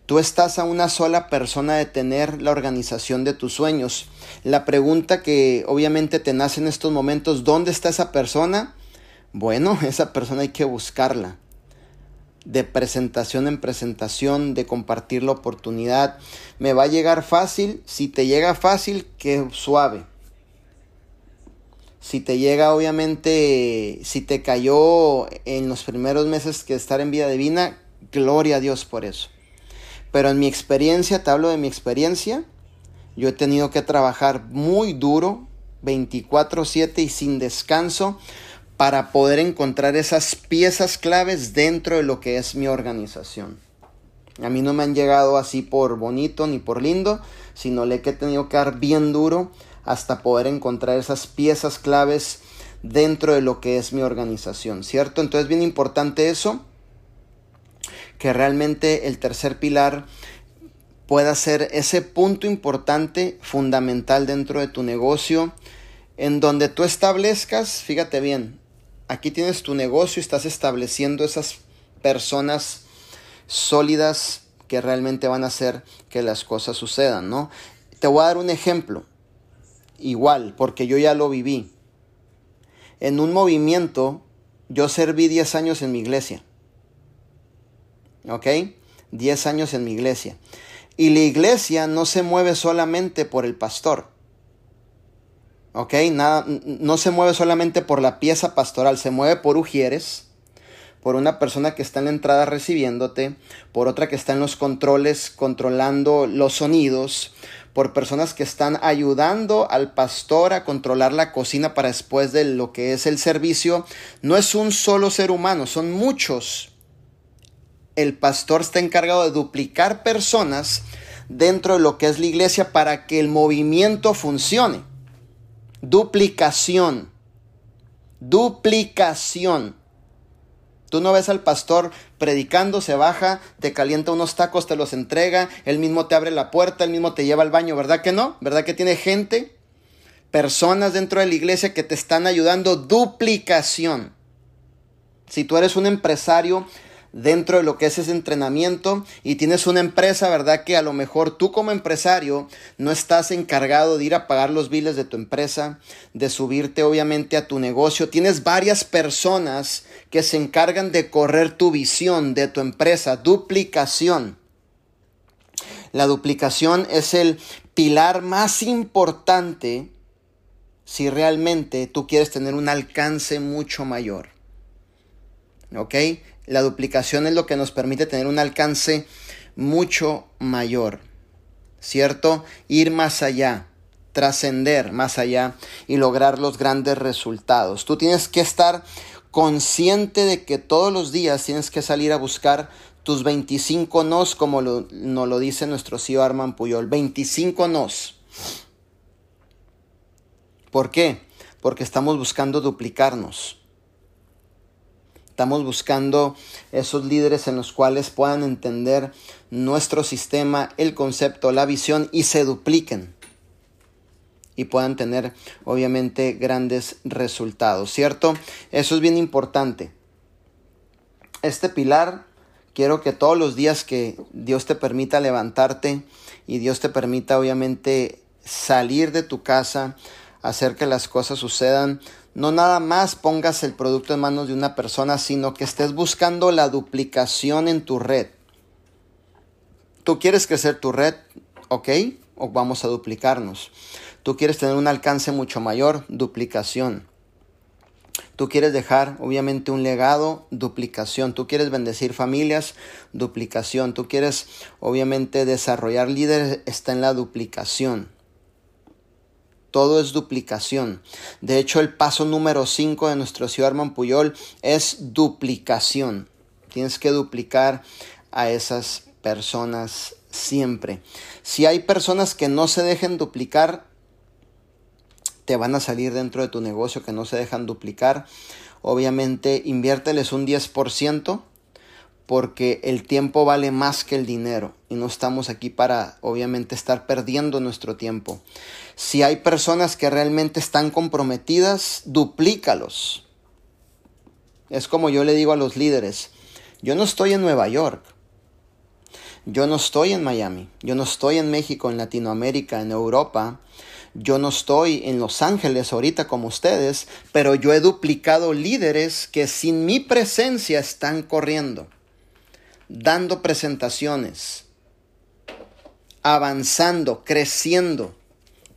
Tú estás a una sola persona de tener la organización de tus sueños. La pregunta que obviamente te nace en estos momentos, ¿dónde está esa persona? Bueno, *laughs* esa persona hay que buscarla. De presentación en presentación, de compartir la oportunidad. Me va a llegar fácil. Si te llega fácil, que suave. Si te llega, obviamente, si te cayó en los primeros meses que estar en vida divina, gloria a Dios por eso. Pero en mi experiencia, te hablo de mi experiencia, yo he tenido que trabajar muy duro, 24/7 y sin descanso, para poder encontrar esas piezas claves dentro de lo que es mi organización. A mí no me han llegado así por bonito ni por lindo, sino le he tenido que dar bien duro hasta poder encontrar esas piezas claves dentro de lo que es mi organización, ¿cierto? Entonces, bien importante eso, que realmente el tercer pilar pueda ser ese punto importante, fundamental dentro de tu negocio, en donde tú establezcas, fíjate bien, aquí tienes tu negocio, estás estableciendo esas personas sólidas que realmente van a hacer que las cosas sucedan, ¿no? Te voy a dar un ejemplo igual, porque yo ya lo viví. En un movimiento, yo serví 10 años en mi iglesia. ¿Ok? 10 años en mi iglesia. Y la iglesia no se mueve solamente por el pastor. ¿Ok? Nada, no se mueve solamente por la pieza pastoral, se mueve por ujieres, por una persona que está en la entrada recibiéndote, por otra que está en los controles controlando los sonidos, por personas que están ayudando al pastor a controlar la cocina para después de lo que es el servicio. No es un solo ser humano, son muchos. El pastor está encargado de duplicar personas dentro de lo que es la iglesia para que el movimiento funcione. Duplicación. Duplicación. Tú no ves al pastor predicando, se baja, te calienta unos tacos, te los entrega, él mismo te abre la puerta, él mismo te lleva al baño, ¿verdad que no? ¿Verdad que tiene gente, personas dentro de la iglesia que te están ayudando? Duplicación. Si tú eres un empresario, dentro de lo que es ese entrenamiento y tienes una empresa, ¿verdad? Que a lo mejor tú como empresario no estás encargado de ir a pagar los biles de tu empresa, de subirte obviamente a tu negocio. Tienes varias personas que se encargan de correr tu visión de tu empresa, duplicación. La duplicación es el pilar más importante si realmente tú quieres tener un alcance mucho mayor. ¿Ok? La duplicación es lo que nos permite tener un alcance mucho mayor, ¿cierto? Ir más allá, trascender más allá y lograr los grandes resultados. Tú tienes que estar consciente de que todos los días tienes que salir a buscar tus 25 nos, como nos lo dice nuestro CEO Arman Puyol. 25 nos. ¿Por qué? Porque estamos buscando duplicarnos. Estamos buscando esos líderes en los cuales puedan entender nuestro sistema, el concepto, la visión y se dupliquen y puedan tener obviamente grandes resultados, ¿cierto? Eso es bien importante. Este pilar, quiero que todos los días que Dios te permita levantarte y Dios te permita obviamente salir de tu casa, hacer que las cosas sucedan, no nada más pongas el producto en manos de una persona, sino que estés buscando la duplicación en tu red. Tú quieres crecer tu red, ¿ok? O vamos a duplicarnos. Tú quieres tener un alcance mucho mayor, duplicación. Tú quieres dejar, obviamente, un legado, duplicación. Tú quieres bendecir familias, duplicación. Tú quieres, obviamente, desarrollar líderes, está en la duplicación todo es duplicación. De hecho, el paso número 5 de nuestro Arman Puyol es duplicación. Tienes que duplicar a esas personas siempre. Si hay personas que no se dejen duplicar, te van a salir dentro de tu negocio que no se dejan duplicar. Obviamente, inviérteles un 10% porque el tiempo vale más que el dinero y no estamos aquí para obviamente estar perdiendo nuestro tiempo. Si hay personas que realmente están comprometidas, duplícalos. Es como yo le digo a los líderes, yo no estoy en Nueva York, yo no estoy en Miami, yo no estoy en México, en Latinoamérica, en Europa, yo no estoy en Los Ángeles ahorita como ustedes, pero yo he duplicado líderes que sin mi presencia están corriendo dando presentaciones, avanzando, creciendo,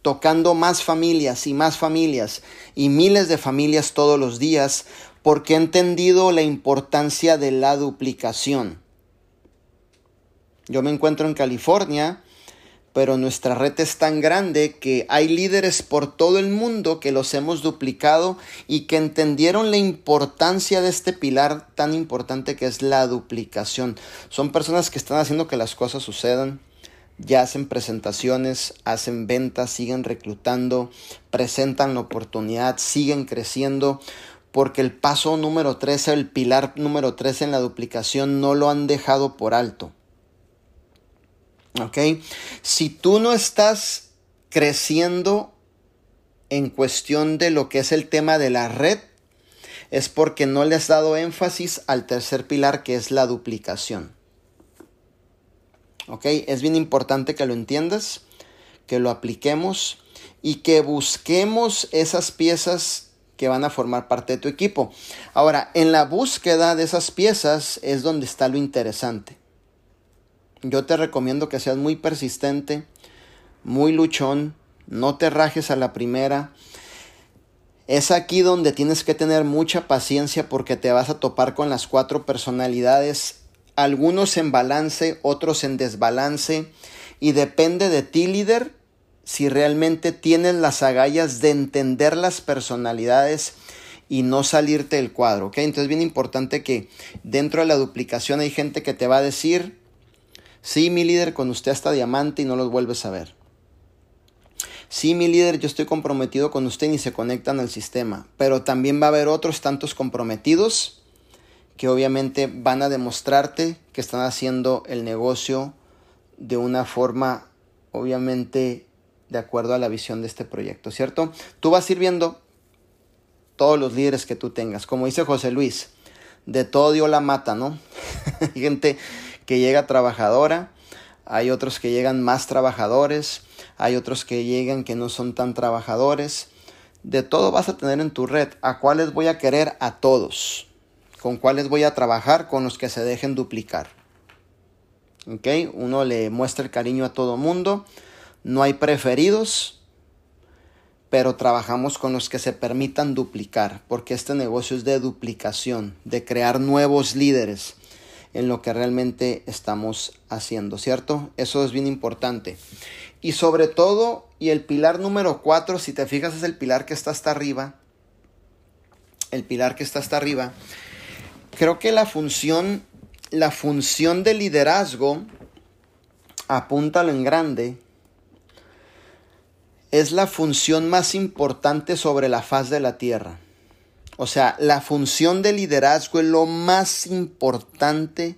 tocando más familias y más familias y miles de familias todos los días porque he entendido la importancia de la duplicación. Yo me encuentro en California pero nuestra red es tan grande que hay líderes por todo el mundo que los hemos duplicado y que entendieron la importancia de este pilar tan importante que es la duplicación. Son personas que están haciendo que las cosas sucedan, ya hacen presentaciones, hacen ventas, siguen reclutando, presentan la oportunidad, siguen creciendo, porque el paso número 13, el pilar número 13 en la duplicación no lo han dejado por alto. ¿Ok? Si tú no estás creciendo en cuestión de lo que es el tema de la red, es porque no le has dado énfasis al tercer pilar que es la duplicación. ¿Ok? Es bien importante que lo entiendas, que lo apliquemos y que busquemos esas piezas que van a formar parte de tu equipo. Ahora, en la búsqueda de esas piezas es donde está lo interesante. Yo te recomiendo que seas muy persistente, muy luchón, no te rajes a la primera. Es aquí donde tienes que tener mucha paciencia porque te vas a topar con las cuatro personalidades, algunos en balance, otros en desbalance, y depende de ti líder si realmente tienes las agallas de entender las personalidades y no salirte del cuadro, ¿ok? Entonces es bien importante que dentro de la duplicación hay gente que te va a decir, sí, mi líder, con usted hasta diamante y no los vuelves a ver. Sí, mi líder, yo estoy comprometido con usted y se conectan al sistema, pero también va a haber otros tantos comprometidos que obviamente van a demostrarte que están haciendo el negocio de una forma obviamente de acuerdo a la visión de este proyecto, ¿cierto? Tú vas a ir viendo todos los líderes que tú tengas. Como dice José Luis, de todo Dios la mata, ¿no? *laughs* gente que llega trabajadora, hay otros que llegan más trabajadores, hay otros que llegan que no son tan trabajadores. De todo vas a tener en tu red. ¿A cuáles voy a querer? A todos. ¿Con cuáles voy a trabajar? Con los que se dejen duplicar. ¿Ok? Uno le muestra el cariño a todo mundo. No hay preferidos pero trabajamos con los que se permitan duplicar, porque este negocio es de duplicación, de crear nuevos líderes en lo que realmente estamos haciendo, ¿cierto? Eso es bien importante. Y sobre todo, y el pilar número cuatro, si te fijas, es el pilar que está hasta arriba. El pilar que está hasta arriba. Creo que la función, la función de liderazgo, apúntalo en grande, es la función más importante sobre la faz de la tierra. O sea, la función de liderazgo es lo más importante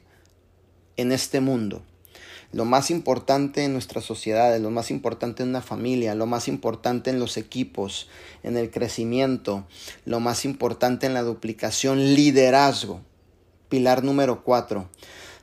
en este mundo. Lo más importante en nuestra sociedad, lo más importante en una familia, lo más importante en los equipos, en el crecimiento, lo más importante en la duplicación, liderazgo. Pilar número cuatro.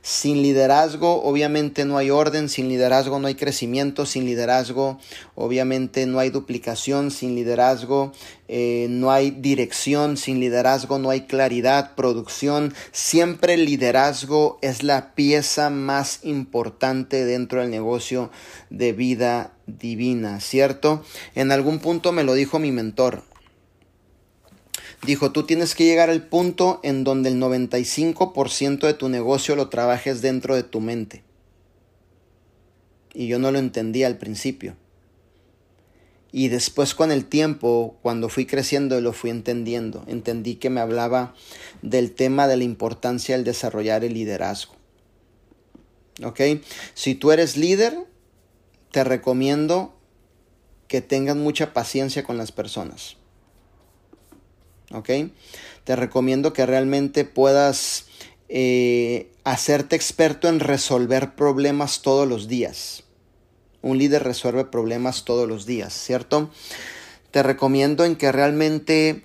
Sin liderazgo obviamente no hay orden, sin liderazgo no hay crecimiento, sin liderazgo obviamente no hay duplicación, sin liderazgo eh, no hay dirección, sin liderazgo no hay claridad, producción. Siempre el liderazgo es la pieza más importante dentro del negocio de vida divina, ¿cierto? En algún punto me lo dijo mi mentor. Dijo, tú tienes que llegar al punto en donde el 95% de tu negocio lo trabajes dentro de tu mente. Y yo no lo entendía al principio. Y después con el tiempo, cuando fui creciendo, lo fui entendiendo. Entendí que me hablaba del tema de la importancia del desarrollar el liderazgo. ¿Ok? Si tú eres líder, te recomiendo que tengas mucha paciencia con las personas. ¿Ok? Te recomiendo que realmente puedas eh, hacerte experto en resolver problemas todos los días. Un líder resuelve problemas todos los días, ¿cierto? Te recomiendo en que realmente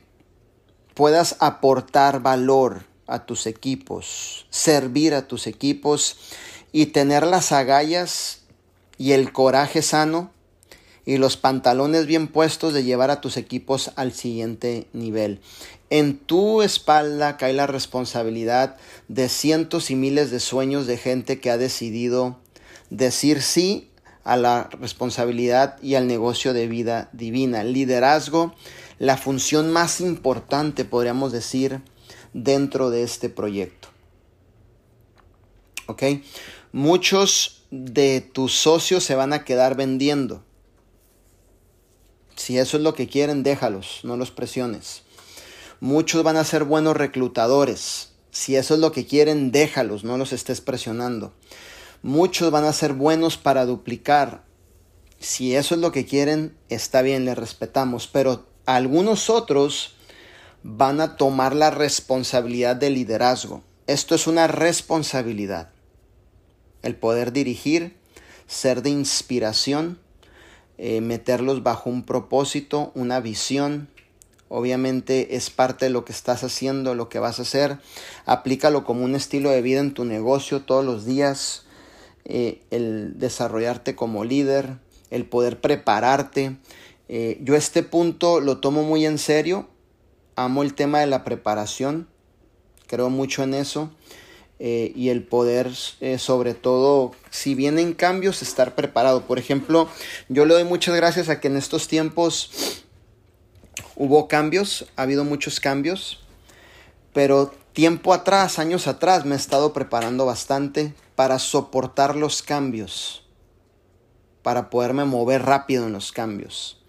puedas aportar valor a tus equipos, servir a tus equipos y tener las agallas y el coraje sano y los pantalones bien puestos de llevar a tus equipos al siguiente nivel. En tu espalda cae la responsabilidad de cientos y miles de sueños de gente que ha decidido decir sí a la responsabilidad y al negocio de vida divina. Liderazgo, la función más importante, podríamos decir, dentro de este proyecto. ¿Ok? Muchos de tus socios se van a quedar vendiendo. Si eso es lo que quieren, déjalos, no los presiones. Muchos van a ser buenos reclutadores. Si eso es lo que quieren, déjalos, no los estés presionando. Muchos van a ser buenos para duplicar. Si eso es lo que quieren, está bien, les respetamos. Pero algunos otros van a tomar la responsabilidad de liderazgo. Esto es una responsabilidad. El poder dirigir, ser de inspiración eh, meterlos bajo un propósito, una visión. Obviamente es parte de lo que estás haciendo, lo que vas a hacer. Aplícalo como un estilo de vida en tu negocio todos los días. Eh, el desarrollarte como líder, el poder prepararte. Eh, yo este punto lo tomo muy en serio. Amo el tema de la preparación. Creo mucho en eso. Eh, y el poder, eh, sobre todo, si vienen cambios, estar preparado. Por ejemplo, yo le doy muchas gracias a que en estos tiempos hubo cambios, ha habido muchos cambios, pero tiempo atrás, años atrás, me he estado preparando bastante para soportar los cambios, para poderme mover rápido en los cambios,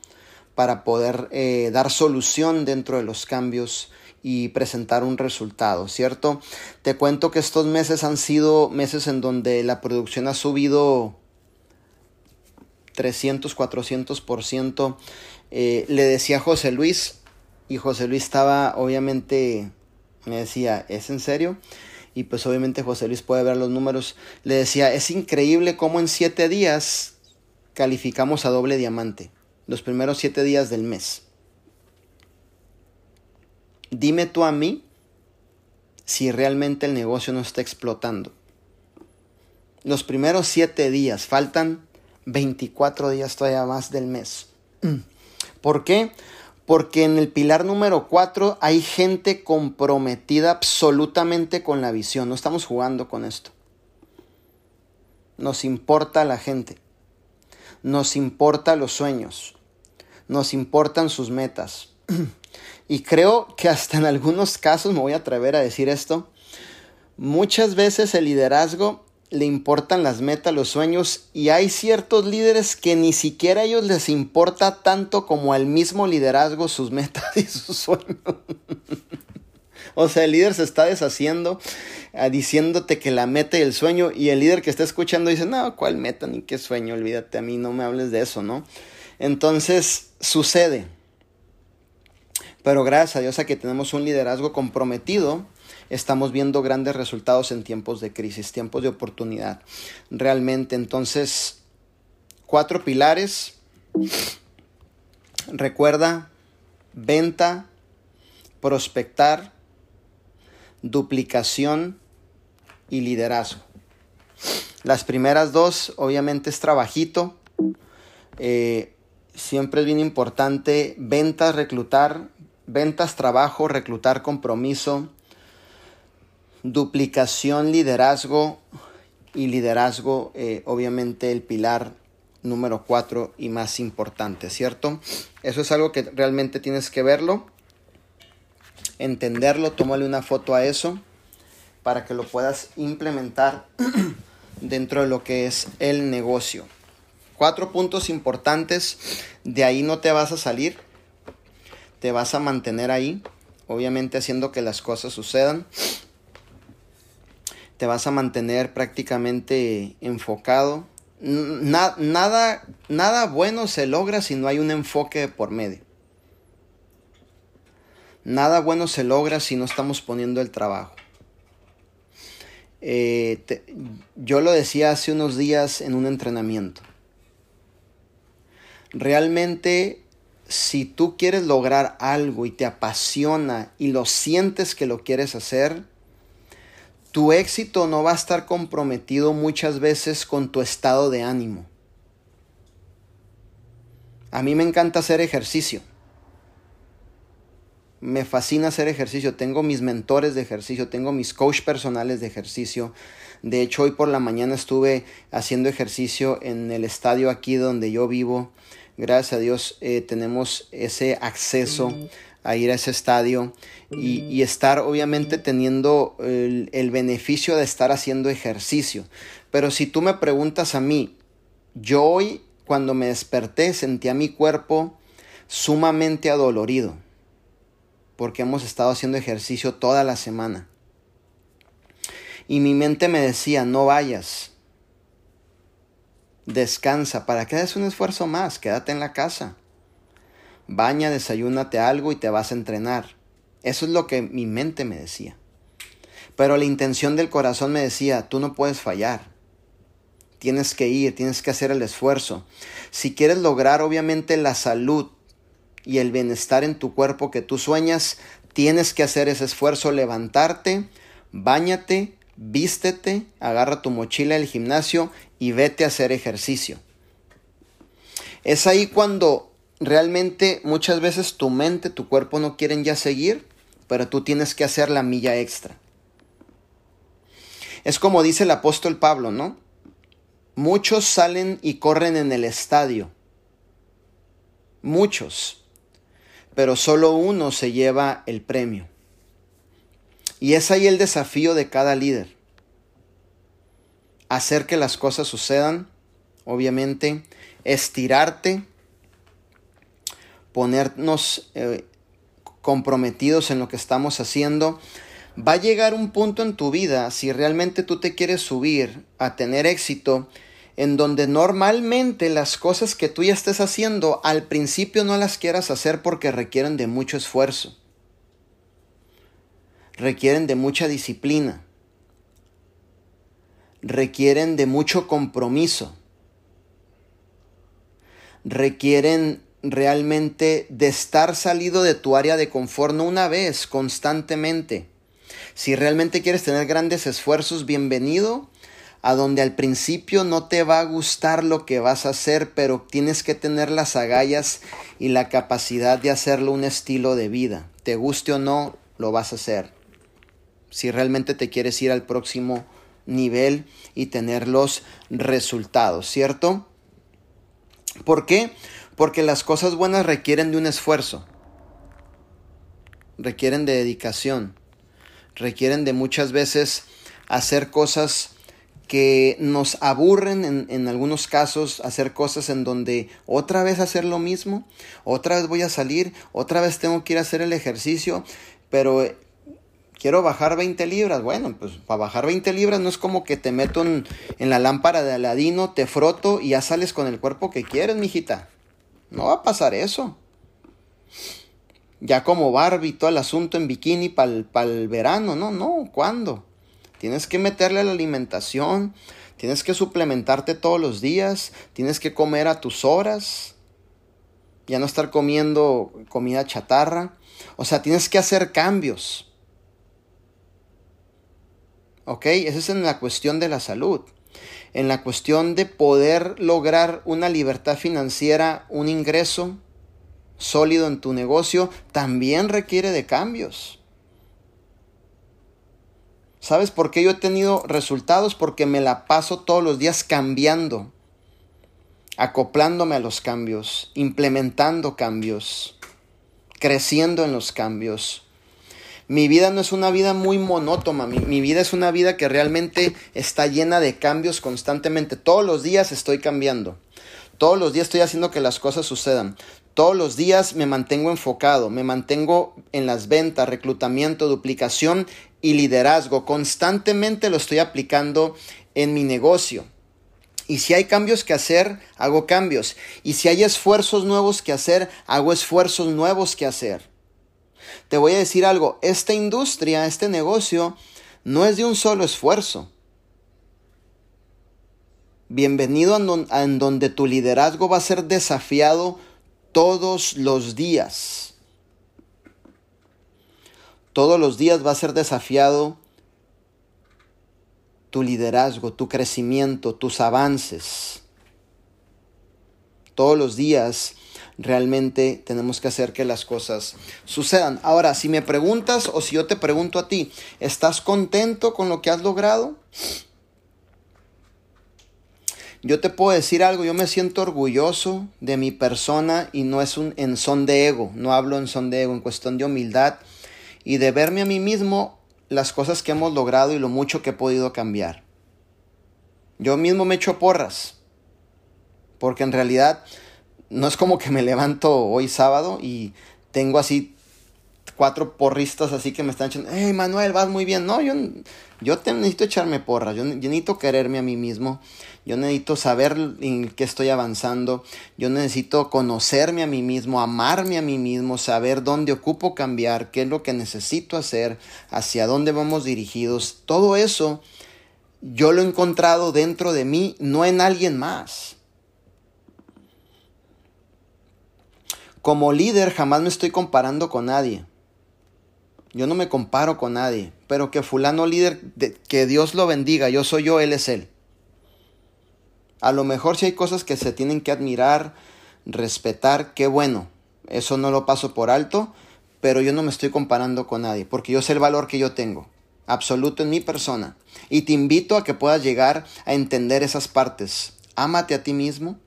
para poder eh, dar solución dentro de los cambios y presentar un resultado, ¿cierto? Te cuento que estos meses han sido meses en donde la producción ha subido 300, 400%. Eh, le decía a José Luis, y José Luis estaba, obviamente, me decía, ¿es en serio? Y pues obviamente José Luis puede ver los números. Le decía, es increíble cómo en siete días calificamos a doble diamante. Los primeros siete días del mes. Dime tú a mí si realmente el negocio no está explotando. Los primeros siete días, faltan 24 días todavía más del mes. *clears throat* ¿Por qué? Porque en el pilar número 4 hay gente comprometida absolutamente con la visión. No estamos jugando con esto. Nos importa la gente. Nos importa los sueños. Nos importan sus metas. *clears throat* Y creo que hasta en algunos casos, me voy a atrever a decir esto, muchas veces el liderazgo le importan las metas, los sueños, y hay ciertos líderes que ni siquiera a ellos les importa tanto como al mismo liderazgo sus metas *laughs* y sus sueños. o sea, el líder se está deshaciendo, ah, diciéndote que la meta y el sueño, y el líder que está escuchando dice, no, ¿cuál meta ni qué sueño? Olvídate a mí, no me hables de eso, ¿no? Entonces, sucede pero gracias a Dios a que tenemos un liderazgo comprometido, estamos viendo grandes resultados en tiempos de crisis, tiempos de oportunidad. Realmente, entonces, cuatro pilares. Recuerda, venta, prospectar, duplicación y liderazgo. Las primeras dos, obviamente, es trabajito. Eh, siempre es bien importante ventas, reclutar, ventas, trabajo, reclutar compromiso, duplicación, liderazgo y liderazgo, eh, obviamente el pilar número cuatro y más importante, ¿cierto? Eso es algo que realmente tienes que verlo, entenderlo, tómale una foto a eso para que lo puedas implementar *clears throat* dentro de lo que es el negocio. Cuatro puntos importantes, de ahí no te vas a salir te vas a mantener ahí, obviamente haciendo que las cosas sucedan. Te vas a mantener prácticamente enfocado. nada, nada bueno se logra si no hay un enfoque por medio. Nada bueno se logra si no estamos poniendo el trabajo. Eh, yo lo decía hace unos días en un entrenamiento. Realmente si tú quieres lograr algo y te apasiona y lo sientes que lo quieres hacer, tu éxito no va a estar comprometido muchas veces con tu estado de ánimo. A mí me encanta hacer ejercicio. Me fascina hacer ejercicio. Tengo mis mentores de ejercicio, tengo mis coach personales de ejercicio. De hecho, hoy por la mañana estuve haciendo ejercicio en el estadio aquí donde yo vivo gracias a Dios eh, tenemos ese acceso a ir a ese estadio y, estar obviamente teniendo el, el, beneficio de estar haciendo ejercicio. Pero si tú me preguntas a mí, yo hoy cuando me desperté sentía mi cuerpo sumamente adolorido porque hemos estado haciendo ejercicio toda la semana. Y mi mente me decía, no vayas, Descansa, ¿para que hagas un esfuerzo más? Quédate en la casa. Baña, desayúnate algo y te vas a entrenar. Eso es lo que mi mente me decía. Pero la intención del corazón me decía, tú no puedes fallar. Tienes que ir, tienes que hacer el esfuerzo. Si quieres lograr obviamente la salud y el bienestar en tu cuerpo que tú sueñas, tienes que hacer ese esfuerzo, levantarte, bañate, vístete, agarra tu mochila del gimnasio y vete a hacer ejercicio. Es ahí cuando realmente muchas veces tu mente, tu cuerpo no quieren ya seguir, pero tú tienes que hacer la milla extra. Es como dice el apóstol Pablo, ¿no? Muchos salen y corren en el estadio. Muchos. Pero solo uno se lleva el premio. Y es ahí el desafío de cada líder. Hacer que las cosas sucedan, obviamente, estirarte, ponernos eh, comprometidos en lo que estamos haciendo, va a llegar un punto en tu vida, si realmente tú te quieres subir a tener éxito, en donde normalmente las cosas que tú ya estés haciendo al principio no las quieras hacer porque requieren de mucho esfuerzo, requieren de mucha disciplina, requieren de mucho compromiso, requieren realmente de estar salido de tu área de confort, no una vez, constantemente. Si realmente quieres tener grandes esfuerzos, bienvenido a donde al principio no te va a gustar lo que vas a hacer, pero tienes que tener las agallas y la capacidad de hacerlo un estilo de vida. Te guste o no, lo vas a hacer. Si realmente te quieres ir al próximo nivel y tener los resultados, ¿cierto? ¿Por qué? Porque las cosas buenas requieren de un esfuerzo, requieren de dedicación, requieren de muchas veces hacer cosas que nos aburren en, en, algunos casos, hacer cosas en donde otra vez hacer lo mismo, otra vez voy a salir, otra vez tengo que ir a hacer el ejercicio, pero quiero bajar 20 libras. Bueno, pues para bajar 20 libras no es como que te meto en, la lámpara de Aladino, te froto y ya sales con el cuerpo que quieres, mijita. No va a pasar eso. Ya como Barbie, todo el asunto en bikini para el verano, no, no, ¿cuándo? Tienes que meterle la alimentación, tienes que suplementarte todos los días, tienes que comer a tus horas, ya no estar comiendo comida chatarra. O sea, tienes que hacer cambios. ¿Ok? Esa es en la cuestión de la salud en la cuestión de poder lograr una libertad financiera, un ingreso sólido en tu negocio, también requiere de cambios. ¿Sabes por qué yo he tenido resultados? Porque me la paso todos los días cambiando, acoplándome a los cambios, implementando cambios, creciendo en los cambios. Mi vida no es una vida muy monótona, mi, vida es una vida que realmente está llena de cambios constantemente. Todos los días estoy cambiando. Todos los días estoy haciendo que las cosas sucedan. Todos los días me mantengo enfocado, me mantengo en las ventas, reclutamiento, duplicación y liderazgo. Constantemente lo estoy aplicando en mi negocio. Y si hay cambios que hacer, hago cambios. Y si hay esfuerzos nuevos que hacer, hago esfuerzos nuevos que hacer. Te voy a decir algo, esta industria, este negocio, no es de un solo esfuerzo. Bienvenido a, en donde tu liderazgo va a ser desafiado todos los días. Todos los días va a ser desafiado tu liderazgo, tu crecimiento, tus avances. Todos los días realmente tenemos que hacer que las cosas sucedan. Ahora, si me preguntas o si yo te pregunto a ti, ¿estás contento con lo que has logrado? Yo te puedo decir algo, yo me siento orgulloso de mi persona y no es un en son de ego, no hablo en son de ego, en cuestión de humildad y de verme a mí mismo las cosas que hemos logrado y lo mucho que he podido cambiar. Yo mismo me echo porras, porque en realidad no es como que me levanto hoy sábado y tengo así cuatro porristas así que me están echando, hey Manuel, vas muy bien. No, yo, yo necesito echarme porras, yo, necesito quererme a mí mismo, yo necesito saber en qué estoy avanzando, yo necesito conocerme a mí mismo, amarme a mí mismo, saber dónde ocupo cambiar, qué es lo que necesito hacer, hacia dónde vamos dirigidos. Todo eso yo lo he encontrado dentro de mí, no en alguien más. Como líder jamás me estoy comparando con nadie. Yo no me comparo con nadie, pero que fulano líder, que Dios lo bendiga, yo soy yo, Él es Él. A lo mejor si hay cosas que se tienen que admirar, respetar, qué bueno, eso no lo paso por alto, pero yo no me estoy comparando con nadie, porque yo sé el valor que yo tengo. absoluto en mi persona. Y te invito a que puedas llegar a entender esas partes. Ámate a ti mismo.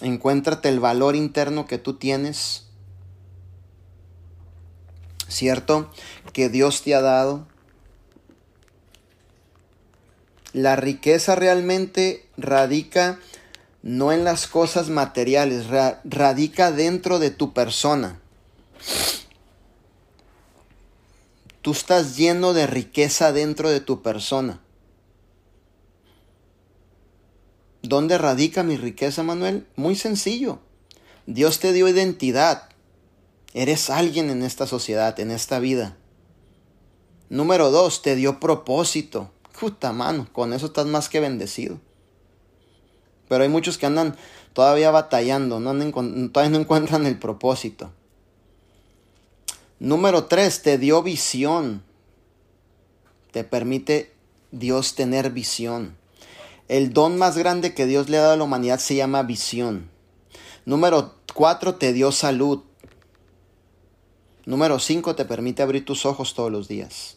Encuéntrate el valor interno que tú tienes. ¿Cierto? Que Dios te ha dado. La riqueza realmente radica no en las cosas materiales, radica dentro de tu persona. Tú estás lleno de riqueza dentro de tu persona. ¿Dónde radica mi riqueza, Manuel? Muy sencillo. Dios te dio identidad. Eres alguien en esta sociedad, en esta vida. Número dos, te dio propósito. Justa mano, con eso estás más que bendecido. Pero hay muchos que andan todavía batallando, todavía no encuentran el propósito. Número tres, te dio visión. Te permite Dios tener visión. El don más grande que Dios le ha dado a la humanidad se llama visión. Número cuatro, te dio salud. Número cinco, te permite abrir tus ojos todos los días.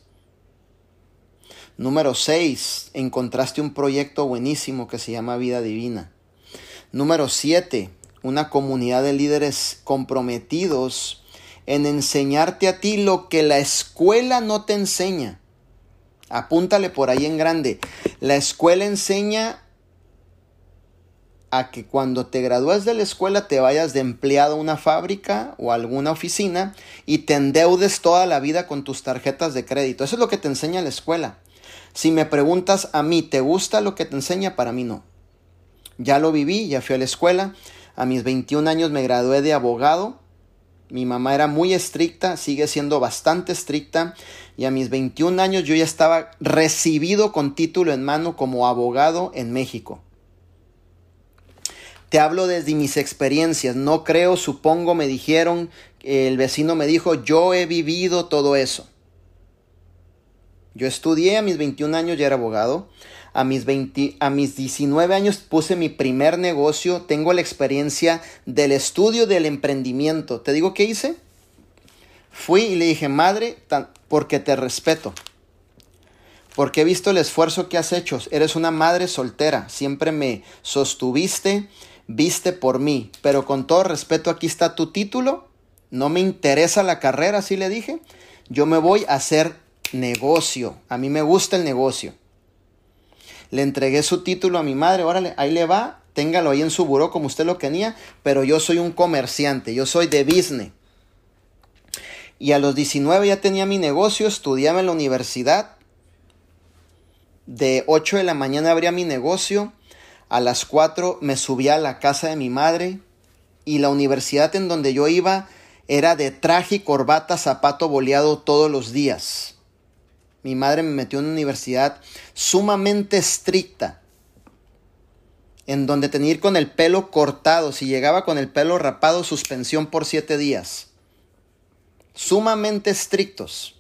Número seis, encontraste un proyecto buenísimo que se llama Vida Divina. Número siete, una comunidad de líderes comprometidos en enseñarte a ti lo que la escuela no te enseña. Apúntale por ahí en grande. La escuela enseña a que cuando te gradúes de la escuela te vayas de empleado a una fábrica o alguna oficina y te endeudes toda la vida con tus tarjetas de crédito. Eso es lo que te enseña la escuela. Si me preguntas a mí, ¿te gusta lo que te enseña? Para mí no. Ya lo viví, ya fui a la escuela. A mis 21 años me gradué de abogado mi mamá era muy estricta, sigue siendo bastante estricta y a mis 21 años yo ya estaba recibido con título en mano como abogado en México. Te hablo desde mis experiencias, no creo, supongo, me dijeron, el vecino me dijo, yo he vivido todo eso. Yo estudié a mis 21 años, ya era abogado. A mis, 20, a mis 19 años puse mi primer negocio. Tengo la experiencia del estudio del emprendimiento. ¿Te digo qué hice? Fui y le dije, madre, porque te respeto. Porque he visto el esfuerzo que has hecho. Eres una madre soltera. Siempre me sostuviste, viste por mí. Pero con todo respeto, aquí está tu título. No me interesa la carrera, así le dije. Yo me voy a hacer negocio. A mí me gusta el negocio. Le entregué su título a mi madre, órale, ahí le va, téngalo ahí en su buró como usted lo quería, pero yo soy un comerciante, yo soy de business. Y a los 19 ya tenía mi negocio, estudiaba en la universidad. De 8 de la mañana abría mi negocio, a las 4 me subía a la casa de mi madre y la universidad en donde yo iba era de traje corbata, zapato boleado todos los días. Mi madre me metió en una universidad sumamente estricta, en donde tenía que ir con el pelo cortado. Si llegaba con el pelo rapado, suspensión por siete días. Sumamente estrictos.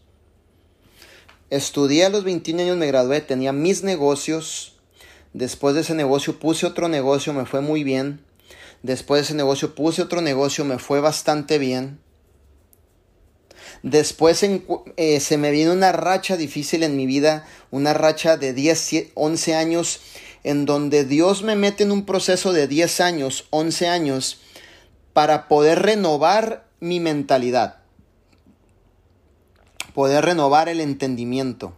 Estudié a los 21 años, me gradué, tenía mis negocios. Después de ese negocio puse otro negocio, me fue muy bien. Después de ese negocio puse otro negocio, me fue bastante bien. Después eh, se me viene una racha difícil en mi vida, una racha de 10, 11 años, en donde Dios me mete en un proceso de 10 años, 11 años, para poder renovar mi mentalidad, poder renovar el entendimiento,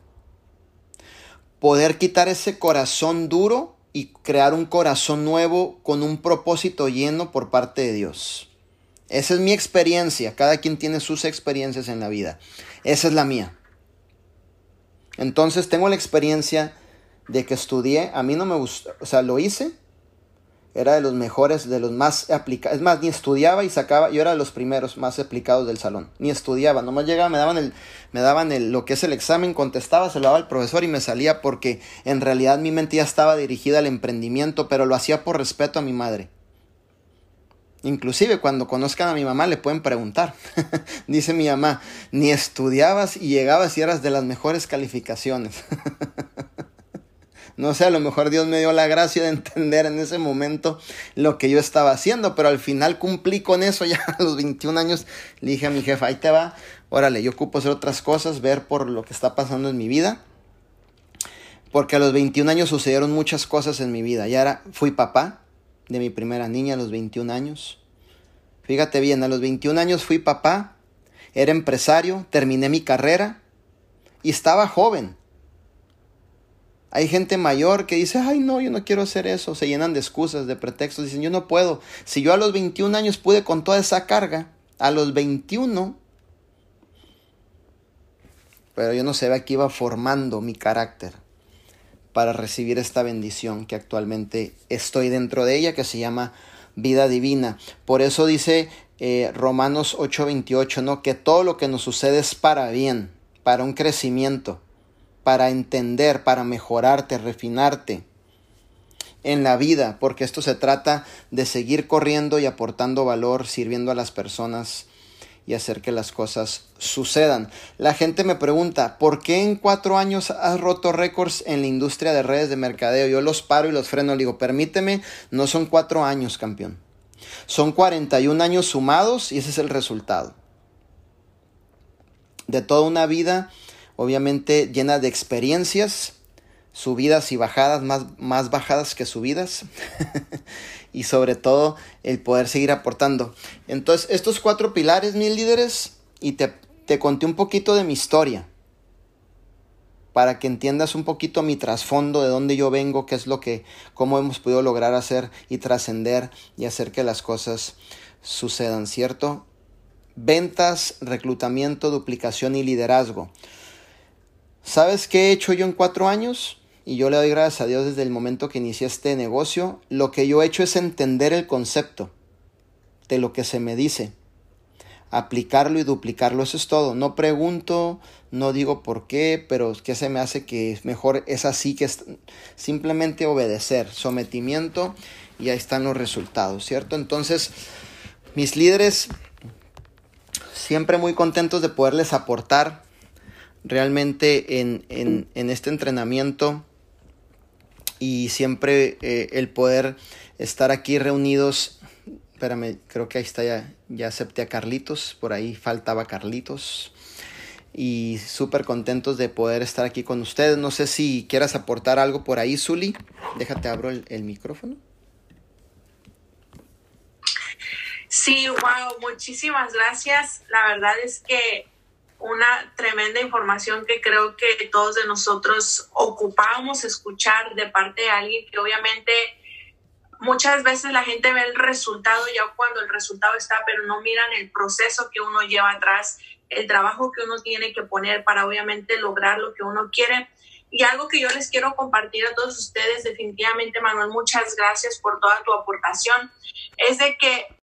poder quitar ese corazón duro y crear un corazón nuevo con un propósito lleno por parte de Dios. Esa es mi experiencia. Cada quien tiene sus experiencias en la vida. Esa es la mía. Entonces tengo la experiencia de que estudié. A mí no me gustó. O sea, lo hice. Era de los mejores, de los más aplicados. Es más, ni estudiaba y sacaba. Yo era de los primeros más aplicados del salón. Ni estudiaba. Nomás llegaba, me daban, el, me daban el, lo que es el examen, contestaba, se lo daba al profesor y me salía porque en realidad mi mente ya estaba dirigida al emprendimiento, pero lo hacía por respeto a mi madre. Inclusive cuando conozcan a mi mamá le pueden preguntar. *laughs* Dice mi mamá, ni estudiabas y llegabas y eras de las mejores calificaciones. *laughs* No sé, a lo mejor Dios me dio la gracia de entender en ese momento lo que yo estaba haciendo, pero al final cumplí con eso ya *laughs* a los 21 años. Le dije a mi jefa, ahí te va, órale, yo ocupo hacer otras cosas, ver por lo que está pasando en mi vida. Porque a los 21 años sucedieron muchas cosas en mi vida. Ya era, fui papá de mi primera niña a los 21 años. Fíjate bien, a los 21 años fui papá, era empresario, terminé mi carrera y estaba joven. Hay gente mayor que dice, ay no, yo no quiero hacer eso. Se llenan de excusas, de pretextos. Dicen, yo no puedo. Si yo a los 21 años pude con toda esa carga, a los 21, pero yo no sé, aquí iba formando mi carácter para recibir esta bendición que actualmente estoy dentro de ella, que se llama vida divina. Por eso dice eh, Romanos 8:28, ¿no? Que todo lo que nos sucede es para bien, para un crecimiento para entender, para mejorarte, refinarte en la vida, porque esto se trata de seguir corriendo y aportando valor, sirviendo a las personas y hacer que las cosas sucedan. La gente me pregunta, ¿por qué en cuatro años has roto récords en la industria de redes de mercadeo? Yo los paro y los freno, le digo, permíteme, no son cuatro años, campeón. Son 41 años sumados y ese es el resultado. De toda una vida obviamente llena de experiencias, subidas y bajadas, más, más bajadas que subidas, *laughs* y sobre todo el poder seguir aportando. Entonces, estos cuatro pilares, mis líderes, y te, te conté un poquito de mi historia, para que entiendas un poquito mi trasfondo, de dónde yo vengo, qué es lo que, cómo hemos podido lograr hacer y trascender y hacer que las cosas sucedan, ¿cierto? Ventas, reclutamiento, duplicación y liderazgo. ¿Sabes qué he hecho yo en cuatro años? Y yo le doy gracias a Dios desde el momento que inicié este negocio. Lo que yo he hecho es entender el concepto de lo que se me dice. Aplicarlo y duplicarlo, eso es todo. No pregunto, no digo por qué, pero qué se me hace que mejor es así que es simplemente obedecer, sometimiento y ahí están los resultados, ¿cierto? Entonces, mis líderes siempre muy contentos de poderles aportar realmente en, en, este entrenamiento y siempre eh, el poder estar aquí reunidos. Espérame, creo que ahí está ya, ya acepté a Carlitos, por ahí faltaba Carlitos. Y súper contentos de poder estar aquí con ustedes. No sé si quieras aportar algo por ahí, Zuli. Déjate, abro el, el micrófono. Sí, wow, muchísimas gracias. La verdad es que una tremenda información que creo que todos de nosotros ocupamos escuchar de parte de alguien que obviamente muchas veces la gente ve el resultado ya cuando el resultado está, pero no miran el proceso que uno lleva atrás, el trabajo que uno tiene que poner para obviamente lograr lo que uno quiere. Y algo que yo les quiero compartir a todos ustedes, definitivamente, Manuel, muchas gracias por toda tu aportación, es de que